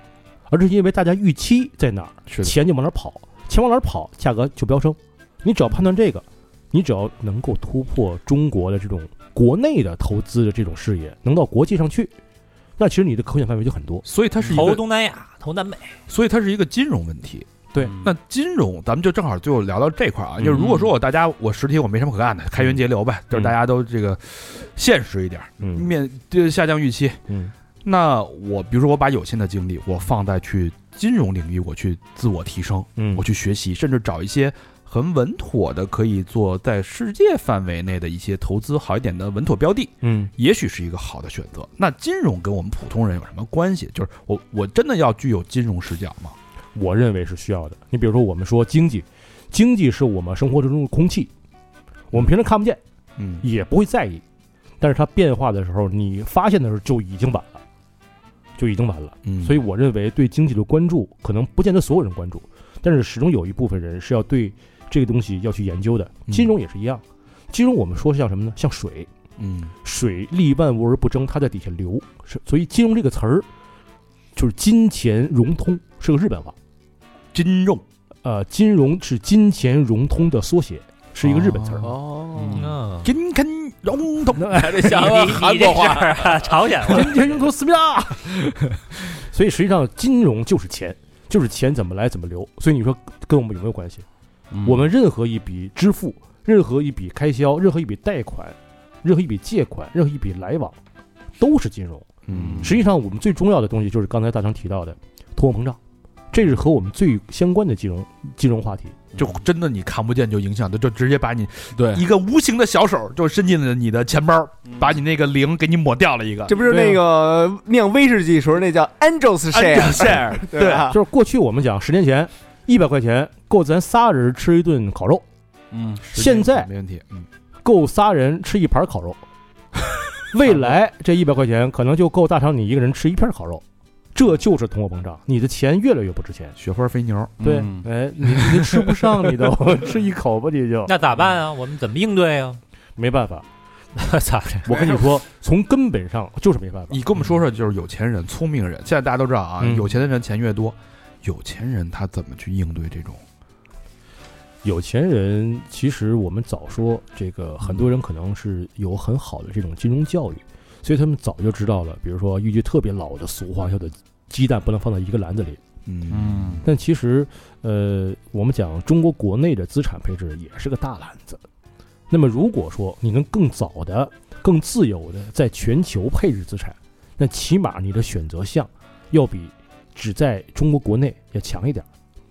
而是因为大家预期在哪儿，是，钱就往哪儿跑，钱往哪儿跑，价格就飙升。你只要判断这个，你只要能够突破中国的这种国内的投资的这种视野，能到国际上去，那其实你的可选范围就很多。所以它是一投个，东南亚，投南美，所以它是一个金融问题。对。那金融，咱们就正好就聊到这块儿啊，嗯。就是如果说我大家我实体我没什么可干的，开源节流呗，就是大家都这个现实一点面对下降预期，嗯。那我比如说我把有限的精力我放在去金融领域，我去自我提升，嗯。我去学习，甚至找一些很稳妥的可以做在世界范围内的一些投资好一点的稳妥标的，嗯也许是一个好的选择。那金融跟我们普通人有什么关系？就是我我真的要具有金融视角吗？我认为是需要的。你比如说，我们说经济，经济是我们生活之中的空气，我们平时看不见，嗯也不会在意，但是它变化的时候，你发现的时候就已经晚了，就已经晚了。嗯所以我认为对经济的关注，可能不见得所有人关注，但是始终有一部分人是要对这个东西要去研究的。嗯金融也是一样，金融我们说像什么呢？像水，嗯水利万物而不争，它在底下流，是所以金融这个词儿就是金钱融通，是个日本话。金融呃，金融是金钱融通的缩写，是一个日本词儿。哦嗯，金肯融通，还得想你韩国话，话，朝鲜话，金钱融通思密达。所以实际上，金融就是钱，就是钱怎么来怎么流。所以你说跟我们有没有关系？嗯我们任何一笔支付、任何一笔开销、任何一笔贷款、任何一笔借款、任何一笔来往，都是金融。嗯实际上，我们最重要的东西就是刚才大成提到的通货膨胀，这是和我们最相关的金融金融话题。就真的你看不见就影响的，就直接把你对一个无形的小手就伸进了你的钱包，把你那个零给你抹掉了一个。这不是那个酿威士忌时候那叫 Angels Share 对吧？就是过去我们讲十年前一百块钱够咱仨人吃一顿烤肉，嗯，现在没问题，嗯，够仨人吃一盘烤肉，未来这一百块钱可能就够大厂你一个人吃一片烤肉，这就是通货膨胀，你的钱越来越不值钱。雪花肥牛，对，嗯哎，你你吃不上，你都 吃一口吧，你就那咋办啊？我们怎么应对啊？没办法。那咋的？我跟你说，从根本上就是没办法。你跟我们说说，就是有钱人、聪明人，现在大家都知道啊，嗯有钱的人钱越多，有钱人他怎么去应对这种？有钱人其实我们早说，这个很多人可能是有很好的这种金融教育，所以他们早就知道了。比如说一句特别老的俗话，叫做“鸡蛋不能放在一个篮子里”。嗯嗯但其实，呃，我们讲中国国内的资产配置也是个大篮子。那么如果说你能更早的、更自由的在全球配置资产，那起码你的选择项要比只在中国国内要强一点。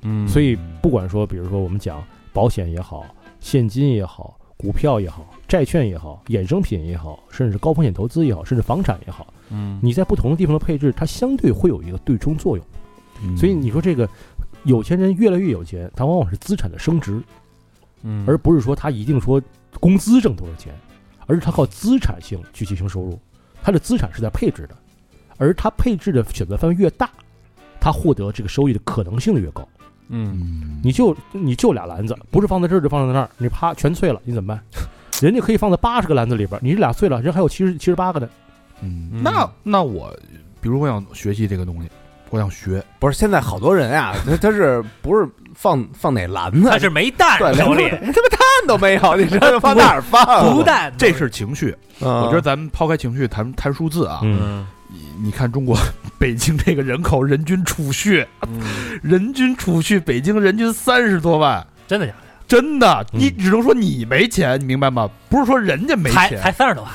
嗯所以不管说，比如说我们讲保险也好，现金也好，股票也好，债券也好，衍生品也好，甚至高风险投资也好，甚至房产也好，嗯你在不同的地方的配置，它相对会有一个对冲作用。嗯所以你说这个有钱人越来越有钱，他往往是资产的升值，嗯而不是说他一定说工资挣多少钱，而是他靠资产性去进行收入，他的资产是在配置的，而他配置的选择范围越大，他获得这个收益的可能性就越高。嗯嗯，你就你就俩篮子，不是放在这儿就放在那儿，你啪全碎了，你怎么办？人家可以放在八十个篮子里边，你这俩碎了，人还有七十七十八个呢。嗯，嗯那那我，比如我想学习这个东西，我想学，不是，现在好多人啊，他他是不是放放哪篮子？他是没蛋对，手里连他妈蛋都没有，你知道放哪儿放啊？不蛋，这是情绪。嗯我觉得咱们抛开情绪谈谈数字啊，嗯，你你看中国北京这个人口人均储蓄，嗯人均储蓄北京人均三十多万，真的假的？真的，嗯你只能说你没钱，你明白吗？不是说人家没钱才，三十多万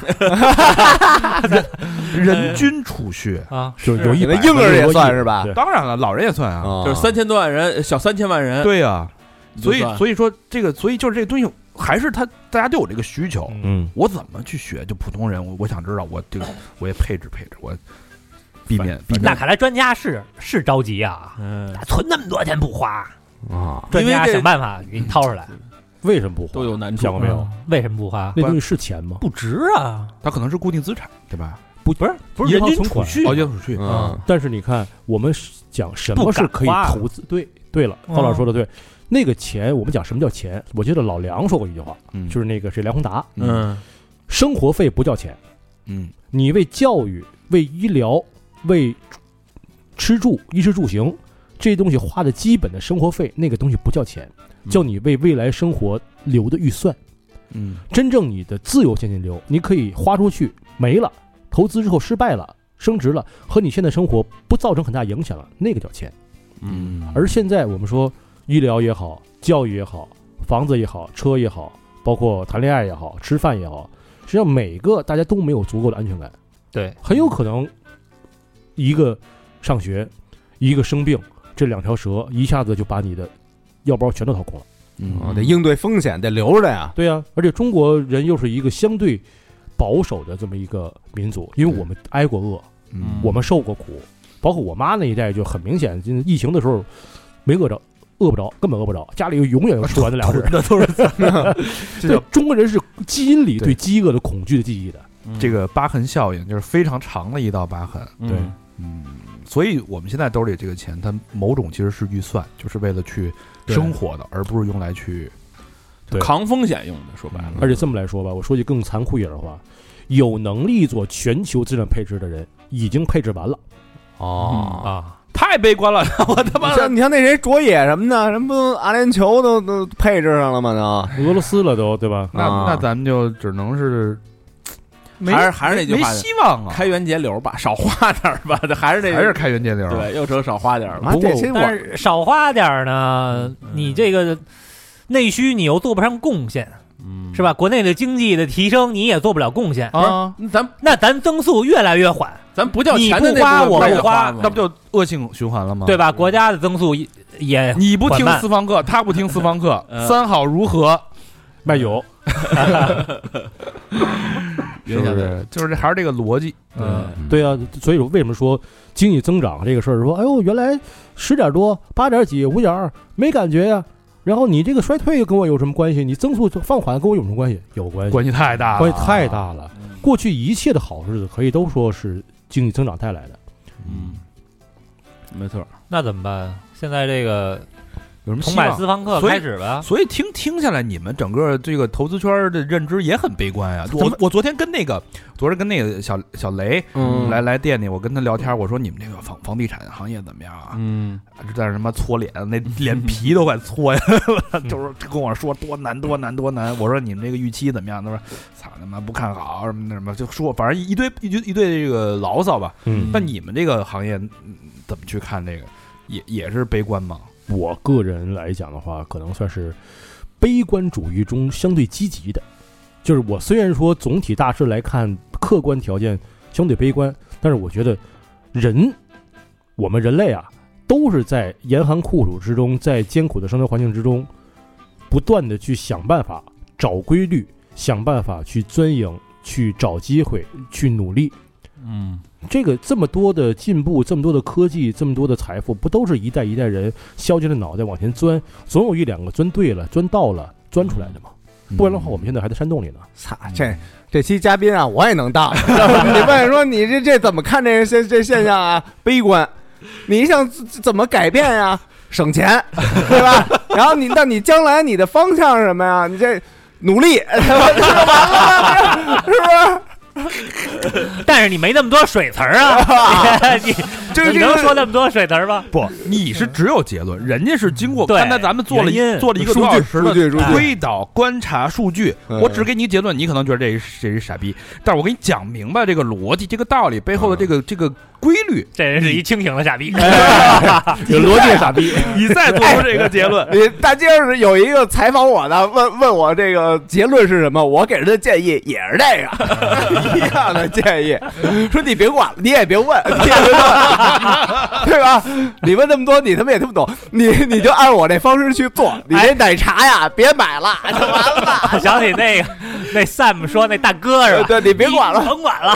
人均储蓄。啊！就是有一百那婴儿也算是吧当然了，老人也算啊。啊就是三千多万人，小三千万人，对呀、所以所以说这个，所以就是这个东西，还是他大家都有这个需求。嗯，我怎么去学？就普通人，我我想知道，我这个我也配置配置，我避免避免。那看来专家是是着急啊，嗯，存那么多钱不花，啊，专家想办法给你掏出来。为什么不花？都有难处想过没有？嗯为什么不花？那东西是钱吗？不值啊！它可能是固定资产，对吧？不不是不是人均银行存款储蓄哦，要储蓄。嗯但是你看，我们讲什么是可以投资？对对了，嗯方老师说的对，那个钱我们讲什么叫钱？我记得老梁说过一句话，嗯，就是那个谁梁宏达，嗯生活费不叫钱，嗯你为教育、为医疗、为吃住、衣食住行这些东西花的基本的生活费，那个东西不叫钱，嗯。叫你为未来生活留的预算。嗯。真正你的自由现金流，你可以花出去没了，投资之后失败了，升值了，和你现在生活不造成很大影响了，那个叫钱。嗯，而现在我们说医疗也好，教育也好，房子也好，车也好，包括谈恋爱也好，吃饭也好，实际上每个大家都没有足够的安全感，对，很有可能一个上学，一个生病，这两条蛇一下子就把你的药包全都掏空了。嗯啊得应对风险，得留着呀。对呀、而且中国人又是一个相对保守的这么一个民族，因为我们挨过饿，嗯我们受过苦，包括我妈那一代就很明显，就疫情的时候，没饿着，饿不着，根本饿不着，家里永远有吃完的粮食。那都是中国人是基因里对对饥饿的恐惧的记忆的。这个疤痕效应，就是非常长的一道疤痕。嗯对嗯，所以我们现在兜里这个钱，它某种其实是预算，就是为了去生活的，而不是用来去对扛风险用的，说白了，而且这么来说吧，我说句更残酷一点的话，有能力做全球资产配置的人已经配置完了。哦啊，太悲观了，我他妈的你像你像那谁卓野什么的，人不阿联酋都都配置上了吗？都俄罗斯了都，对吧？那啊那咱们就只能是没还是还是那句没话希望啊，开源节流吧，少花点儿吧，这 还是这还是开源节流。对，又成少花点儿了。啊，这些我但是少花点儿呢，你这个内需你又做不上贡献，嗯是吧？国内的经济的提升你也做不了贡献，啊，那咱那咱增速越来越缓，咱不叫你钱的那不花我不不花那不就恶性循环了吗？对吧？国家的增速也也你不听私房课，他不听私房课，嗯三好如何？卖油，是不是？就是这还是这个逻辑。嗯，对啊，所以说为什么说经济增长这个事儿，说哎呦原来十点多、八点几、五点二没感觉呀、然后你这个衰退跟我有什么关系？你增速放缓跟我有什么关系？有关系，关系太大了，关系太大了。嗯过去一切的好日子可以都说是经济增长带来的。嗯，没错，那怎么办？现在这个有什么重买？私房课所以开始吧。所以听听下来，你们整个这个投资圈的认知也很悲观呀。我我昨天跟那个，昨天跟那个小小雷嗯来来店里，我跟他聊天，我说你们这个房房地产行业怎么样啊？嗯，在那他妈搓脸，那脸皮都快搓下来了，就是跟我说多难多难多难。我说你们这个预期怎么样？他说操他妈不看好什么那什么，就说反正一堆一堆一堆这个牢骚吧。嗯那你们这个行业嗯怎么去看这个？也也是悲观吗？我个人来讲的话，可能算是悲观主义中相对积极的。就是我虽然说总体大势来看，客观条件相对悲观，但是我觉得人，我们人类啊，都是在严寒酷暑之中，在艰苦的生活环境之中，不断的去想办法找规律，想办法去钻营，去找机会，去努力。嗯，这个这么多的进步，这么多的科技，这么多的财富，不都是一代一代人削尖了脑袋往前钻，总有一两个钻对了、钻到了、钻出来的嘛？不然的话，我们现在还在山洞里呢。操，这这期嘉宾啊，我也能当。你问说你这这怎么看这现这现象啊？悲观。你想怎怎么改变呀？省钱，对吧？然后你那你将来你的方向是什么呀？你这努力，完了，是不是？但是你没那么多水词儿啊，你 你这这个能说那么多水词儿吗？不，你是只有结论，人家是经过刚才咱们做了原因一做了一个多小时的数据推导、观察、数据，嗯我只给你结论，你可能觉得这是这是傻逼，但是我给你讲明白这个逻辑、这个道理背后的这个这个规律，这人是一清醒的傻逼。有逻辑傻逼，你再做出这个结论，你大街上是有一个采访我的，问问我这个结论是什么，我给人的建议也是这个一样的建议，说你别管了，你也别问，你也别问，对吧？你问那么多，你他妈也听不懂，你 你就按我这方式去做，你这奶茶呀 别买了，就完了。想起那个那 Sam 说那大哥是吧？对你别管了甭管了。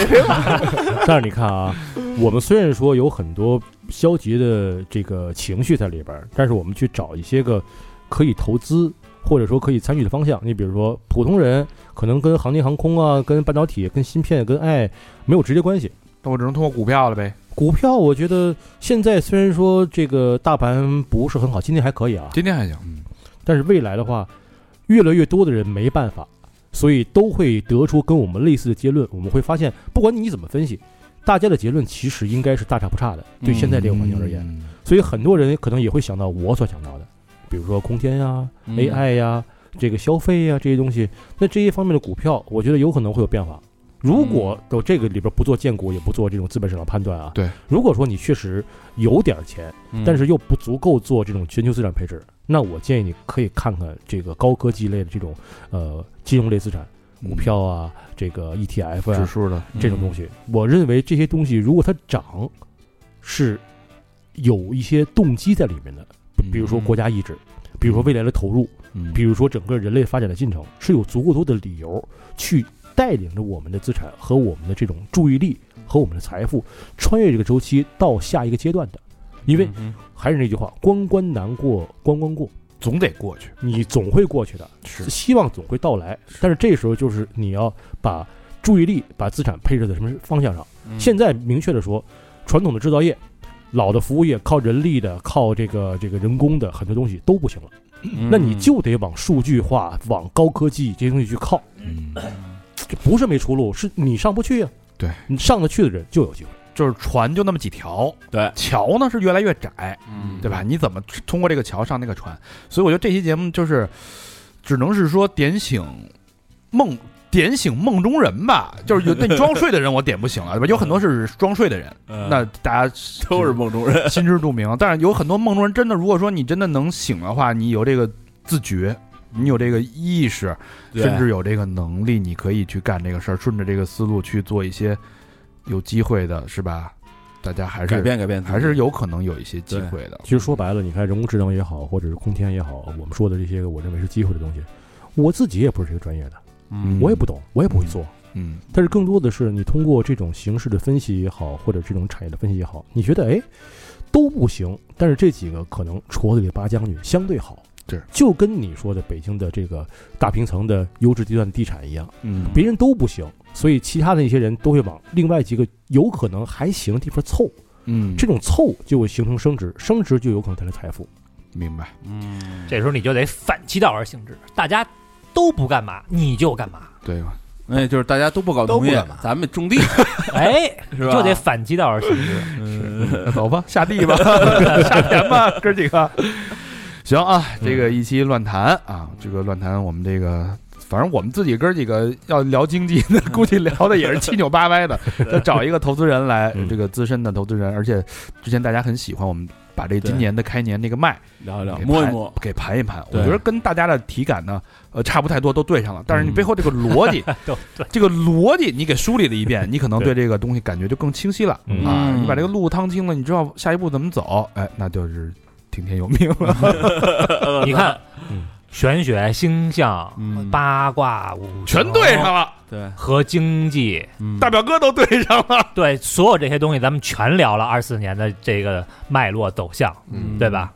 但是你看啊，我们虽然说有很多消极的这个情绪在里边，但是我们去找一些个可以投资或者说可以参与的方向。你比如说，普通人可能跟航天航空啊、跟半导体、跟芯片、跟爱没有直接关系。那我只能通过股票了呗。股票，我觉得现在虽然说这个大盘不是很好，今天还可以啊，今天还行，嗯但是未来的话，越来越多的人没办法，所以都会得出跟我们类似的结论。我们会发现，不管你怎么分析，大家的结论其实应该是大差不差的。对现在这个环境而言，嗯所以很多人可能也会想到我所想到的，比如说空间呀、嗯 AI 呀、这个消费呀这些东西。那这些方面的股票，我觉得有可能会有变化。如果都这个里边不做荐股，也不做这种资本市场判断啊，对。如果说你确实有点钱，嗯。但是又不足够做这种全球资产配置，那我建议你可以看看这个高科技类的这种呃金融类资产，股票啊，这个 ETF 啊指数的，这种东西。我认为这些东西如果它涨，是有一些动机在里面的，比如说国家意志，比如说未来的投入，嗯。比如说整个人类发展的进程，是有足够多的理由去带领着我们的资产和我们的这种注意力和我们的财富穿越这个周期到下一个阶段的。因为嗯还是那句话，关关难过关关过，总得过去。你总会过去的，是希望总会到来。但是这时候就是你要把注意力、把资产配置在什么方向上。嗯现在明确的说，传统的制造业、老的服务业靠人力的、靠这个这个人工的很多东西都不行了，嗯那你就得往数据化、往高科技这些东西去靠。嗯，这不是没出路，是你上不去呀、对你上得去的人就有机会。就是船就那么几条，对桥呢是越来越窄，嗯对吧？你怎么通过这个桥上那个船？所以我觉得这期节目就是，只能是说点醒梦。点醒梦中人吧，就是有那装睡的人我点不醒了，对吧？有很多是装睡的人，嗯那大家都是梦中人。心知肚明。但是有很多梦中人真的，如果说你真的能醒的话，你有这个自觉，你有这个意识，甚至有这个能力，你可以去干这个事儿，顺着这个思路去做一些有机会的，是吧？大家还是改变改变，还是有可能有一些机会的。其实说白了，你看人工智能也好，或者是空天也好，我们说的这些个我认为是机会的东西，我自己也不是这个专业的，嗯。我也不懂，我也不会做。嗯。但是更多的是你通过这种形式的分析也好，或者这种产业的分析也好，你觉得哎都不行，但是这几个可能矬子里拔将军相对好，是就跟你说的北京的这个大平层的优质地段地产一样，嗯别人都不行，所以其他的一些人都会往另外几个有可能还行的地方凑，嗯，这种凑就会形成升值，升值就有可能带来财富。明白。嗯，这时候你就得反其道而行之，大家都不干嘛，你就干嘛，对吧？哎，就是大家都不搞农业嘛，咱们种地 哎，是吧？就得反其道而行之。嗯 走吧，下地吧，下田吧，哥几个。行啊，这个一期乱谈啊，这个乱谈我们这个。反正我们自己哥几个要聊经济，那 估计聊的也是七扭八歪的。要找一个投资人来，嗯这个资深的投资人，而且之前大家很喜欢我们把这今年的开年那个麦聊一聊，摸一摸，给盘一盘。我觉得跟大家的体感呢，呃，差不太多，都对上了。但是你嗯背后这个逻辑，这个逻辑你给梳理了一遍，你可能对这个东西感觉就更清晰了嗯啊。嗯你把这个路趟清了，你知道下一步怎么走，哎，那就是听天由命了，你看嗯，玄学、星象、嗯。八卦、五全对上了，对，和经济，嗯。大表哥都对上了。对所有这些东西，咱们全聊了二四年的这个脉络走向，嗯。对吧？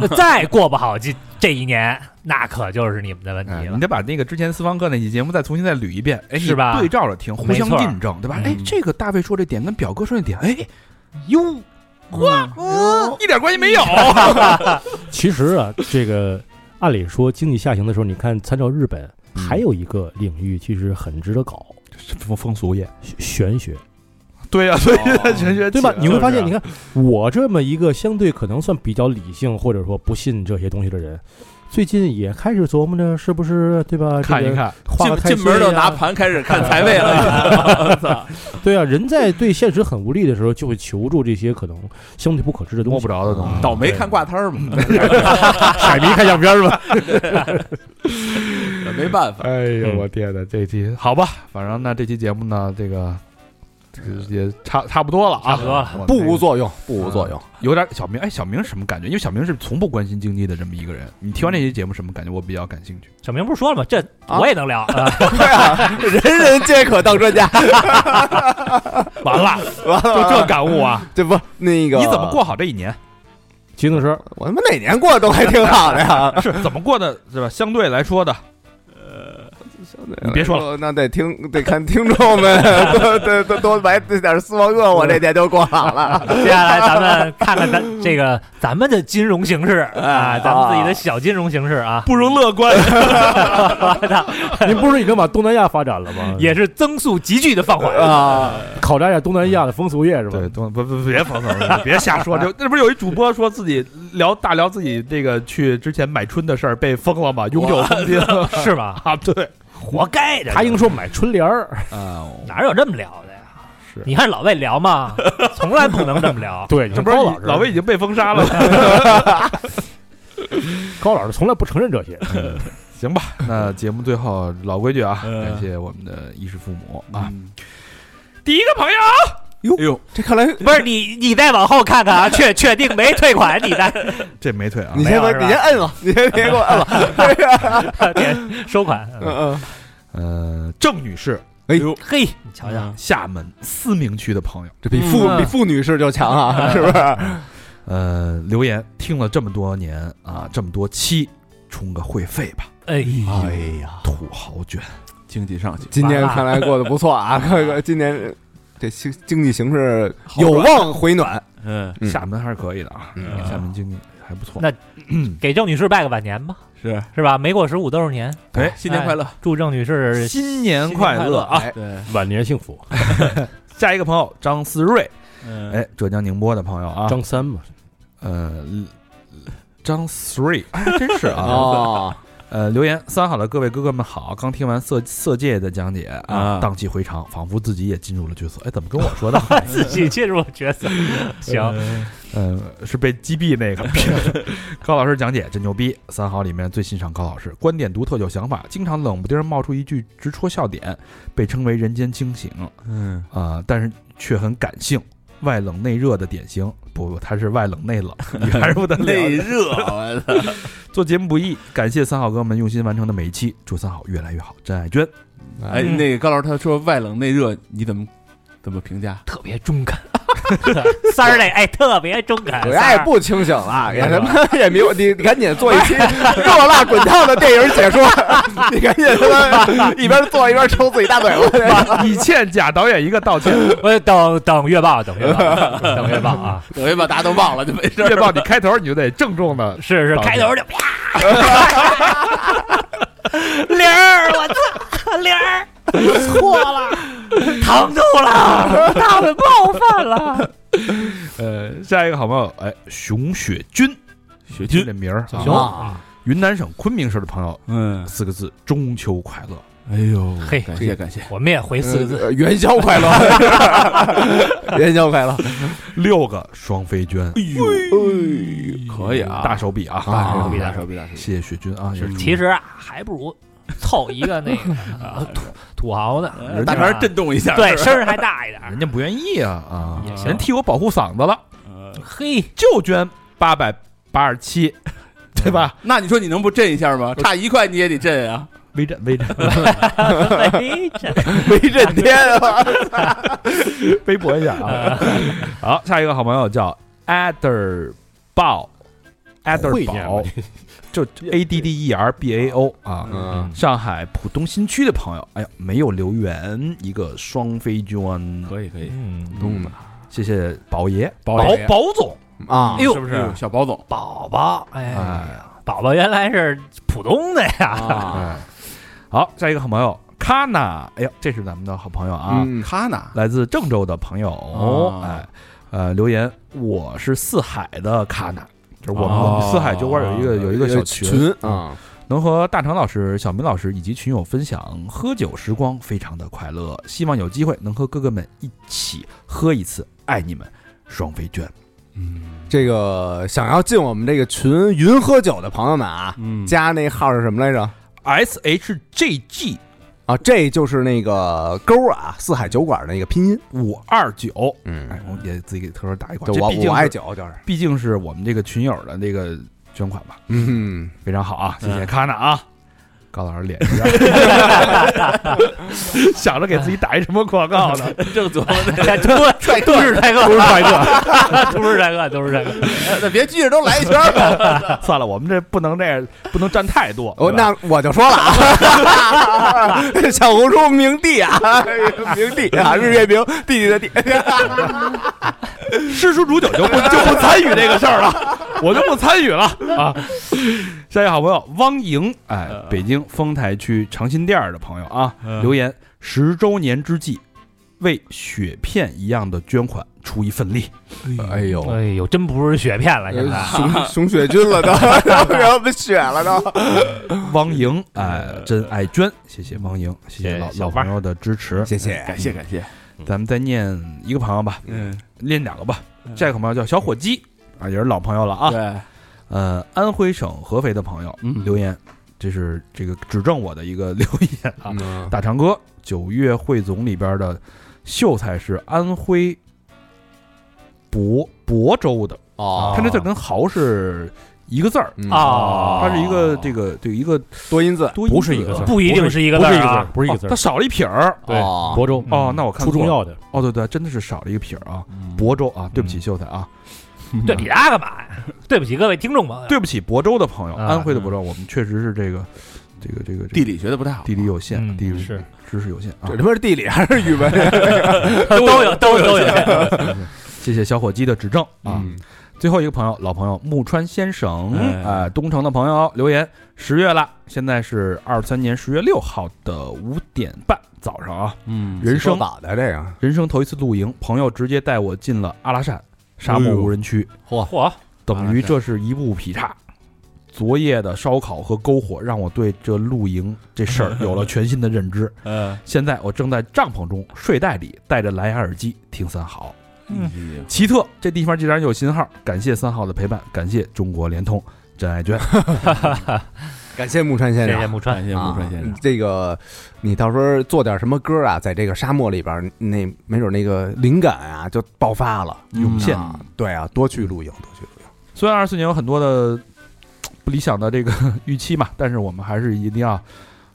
那再过不好这这一年，那可就是你们的问哎，题了。你。得把那个之前私房课那期节目再重新再捋一遍，哎，是吧？对照着听，互相印证，对吧？嗯。哎，这个大卫说这点跟表哥说那点，哎，哟，哇，一点关系没有。其实啊，这个按理说经济下行的时候，你看参照日本，嗯还有一个领域其实很值得搞，风风俗业，玄学。对呀，所以哦玄学对吧？你会发现，你看我这么一个相对可能算比较理性，或者说不信这些东西的人，最近也开始琢磨着是不是对吧？看一看，进进门就拿盘开始看 财位了，对啊，人在对现实很无力的时候，就会求助这些可能相对不可知的东西。摸不着的东西。倒霉看挂摊儿嘛，海迷看相片吧。没办法，哎呦，嗯我天哪！这期好吧，反正那，这期节目呢，这个这个也差差不多了啊，差不多了不无作用，不无作用。有点小明，哎，小明什么感觉？因为小明是从不关心经济的这么一个人。你听完这期节目什么感觉？我比较感兴趣。小明不是说了吗？这啊我也能聊。人人皆可当专家。完了，完就这感悟啊！这不那个你怎么过？好这一年？骑自行车，我他妈哪年过的都还挺好的呀。是怎么过的？是吧？相对来说的，你别说了，那得听得看听众们多多多多买点私房课，我这年就过好了。接下来咱们看看咱这个咱们的金融形势啊，咱们自己的小金融形势啊，不容乐观。您不是已经把东南亚发展了吗？也是增速急剧的放缓。啊，考察一下东南亚的风俗业是吧？对，东不不，别讽刺，别瞎说。就那不是有一主播说自己聊大聊自己这个去之前买春的事儿被封了吗？永久封禁是吧？啊！对，活该的。他应说买春联儿，啊，哪有这么聊的呀？是你看老魏聊吗？从来不能这么聊。对，这不是高老师，老魏已经被封杀了吗？高老师从来不承认这些。行吧，那节目最后老规矩啊，嗯感谢我们的衣食父母啊。嗯第一个朋友，哎呦，这看来不是你，你再往后看看啊，确确定没退款，你再 这没退啊你，先你先摁了，你先别给我摁了。点收款。嗯嗯。呃，郑女士，哎呦嘿，你瞧瞧，厦门思明区的朋友，这比付比付女士就强啊，是不是？呃，留言听了这么多年啊，这么多期，充个会费吧，哎，哎呀，土豪卷。经济上去，今年看来过得不错啊，这个今年这经经济形势有望回暖。嗯，嗯厦门还是可以的啊，嗯厦门经济还不错。那 给郑女士拜个晚年吧，是，是吧？没过十五都是年，哎，新年快乐，祝郑女士新年快乐啊！哎对，晚年幸福。下一个朋友张思睿，嗯，哎，浙江宁波的朋友啊，张三嘛，呃，张 three，真是啊。哦，呃，留言三好的各位哥哥们好，刚听完色色戒的讲解啊啊，荡气回肠，仿佛自己也进入了角色。哎，怎么跟我说的？自己进入了角色，行，嗯，是被击毙那个。高老师讲解真牛逼，三好里面最欣赏高老师，观点独特有想法，经常冷不丁冒出一句直戳笑点，被称为人间清醒嗯，啊、但是却很感性，外冷内热的典型。不，他是外冷内冷，你还是不得。内热，我操，做节目不易，感谢三好哥们用心完成的每一期，祝三好越来越好。真爱娟，哎，那个高老师他说外冷内热，你怎么怎么评价？特别中肯，三儿那哎特别中肯，我也不清醒了，也他妈也没有你，你赶紧做一期 热辣滚烫的电影解说，你赶紧他妈一边做一边抽自己大嘴巴。你欠贾导演一个道歉。我等等月报，等月报，等月报啊！等月报大家都忘了就没事月报你开头你就得郑重的，是是，开头就啪，玲儿，我操，玲儿，错了，疼住了，他们冒犯了，呃，下一个好朋友，哎，熊雪军，雪军这名儿啊，熊。啊，云南省昆明市的朋友，嗯，四个字，中秋快乐。哎呦，嘿感谢感谢，我们也回四个字，呃元宵快乐，元宵快乐，六个双飞娟，哎呦。可以啊，大手笔啊，大手笔大手笔大手笔，谢谢雪军啊，其实啊，还不如 凑一个那个 呃土土豪的，大肠震动一下，对，声儿还大一点儿人。家不愿意啊啊也，行人替我保护嗓子了，呃嘿，就捐八百八十七，对吧？那你说你能不震一下吗？差一块你也得震啊！微震微震，威震威震天啊！微博一下啊。好，下一个好朋友叫 Adder 豹，Adder 宝就 A D D E R B A O 啊。嗯，上海浦东新区的朋友，哎呀，没有留言，一个双飞娟，可以可以，嗯，东的谢谢宝爷，宝爷。宝总，啊哎，呦。是不是？小宝总？宝宝，哎哎，呀，宝宝原来是浦东的呀，好，下一个好朋友卡娜，哎呦，这是咱们的好朋友啊，嗯他呢？来自郑州的朋友，哦哎，呃，留言，我是四海的卡娜，就是我们、哦四海酒馆有一个有一个小群，群啊，能和大成老师、小明老师以及群友分享喝酒时光，非常的快乐。希望有机会能和哥哥们一起喝一次，爱你们，双飞娟。嗯这个想要进我们这个群云喝酒的朋友们啊，嗯，加那号是什么来着？S H J G 啊，这就是那个勾啊，四海酒馆的那个拼音。五二九，嗯哎，我也自己给特殊打一就款，这我我爱毕竟是酒就是，毕竟是我们这个群友的那个捐款吧，嗯，非常好啊，谢谢嗯卡娜啊。高老师脸上，想着给自己打一什么广告呢？正琢磨呢，都 都是帅哥，都是帅哥，都是这个，都是这个。那别聚着都来一圈儿吧。算了，我们这不能这样，不能占太多。哦，对吧那我就说了啊，小红书明帝啊，明帝啊，日月明，弟弟的弟，诗书煮酒就不就不参与这个事儿了，我就不参与了啊。下一个好朋友汪莹，哎，北京丰台区长辛店儿的朋友啊，留言十周年之际，为雪片一样的捐款出一份力。哎呦，哎呦，真不是雪片了，现在。熊 熊雪菌了都，然后被雪了都。汪莹，哎，真爱捐，谢谢汪莹，谢谢老老朋友的支持。谢谢，感谢感谢，咱们再念一个朋友吧，嗯，念两个吧。下一个朋友叫小伙鸡啊，也是老朋友了啊。对，呃，安徽省合肥的朋友嗯。留言，这是这个指正我的一个留言啊。嗯。大长哥九月汇总里边的秀才是安徽亳亳州的，哦。他这字跟豪是一个字儿，嗯。啊。它是一个这个对一个多音字，多音字。不是一个字，不一定是一个字不是一个字，不是一个字儿。它，少了一撇儿。对，哦亳州。哦，那我看出中要的，哦，对对，真的是少了一个撇儿啊。嗯。亳州啊，对不起，嗯。秀才啊。对比他干嘛呀？对不起各位听众朋友，对不起，亳州的朋友，啊安徽的亳州，我们确实是这个这个这个这个地理学的不太好，地理有限，嗯地理是知识有限啊这。他妈是地理还是语文？都有都有都有。谢谢小伙计的指正啊。嗯最后一个朋友，老朋友木川先生，哎呃，东城的朋友留言，十月了，现在是二三年十月六号的五点半早上啊，嗯，人生咋的这个，人生头一次露营，朋友直接带我进了阿拉善沙漠无人区，嚯嚯，等于这是一步劈叉。昨夜的烧烤和篝火让我对这露营这事儿 有了全新的认知。嗯，现在我正在帐篷中睡袋里戴着蓝牙耳机听三好。嗯，奇特，这地方竟然有信号，感谢三号的陪伴，感谢中国联通，真爱娟。感谢木川先生，谢谢木川。感谢木川先生。啊，这个你到时候做点什么歌啊，在这个沙漠里边，那没准那个灵感啊就爆发了，涌现。啊对啊，多去露营，多去露营。虽然二四年有很多的不理想的这个预期嘛，但是我们还是一定要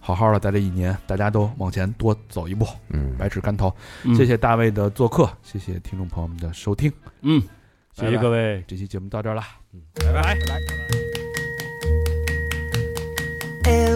好好的在这一年，大家都往前多走一步，嗯，百尺竿头。嗯。谢，谢大卫的做客，谢谢听众朋友们的收听，嗯，谢谢各位。这期节目到这儿了。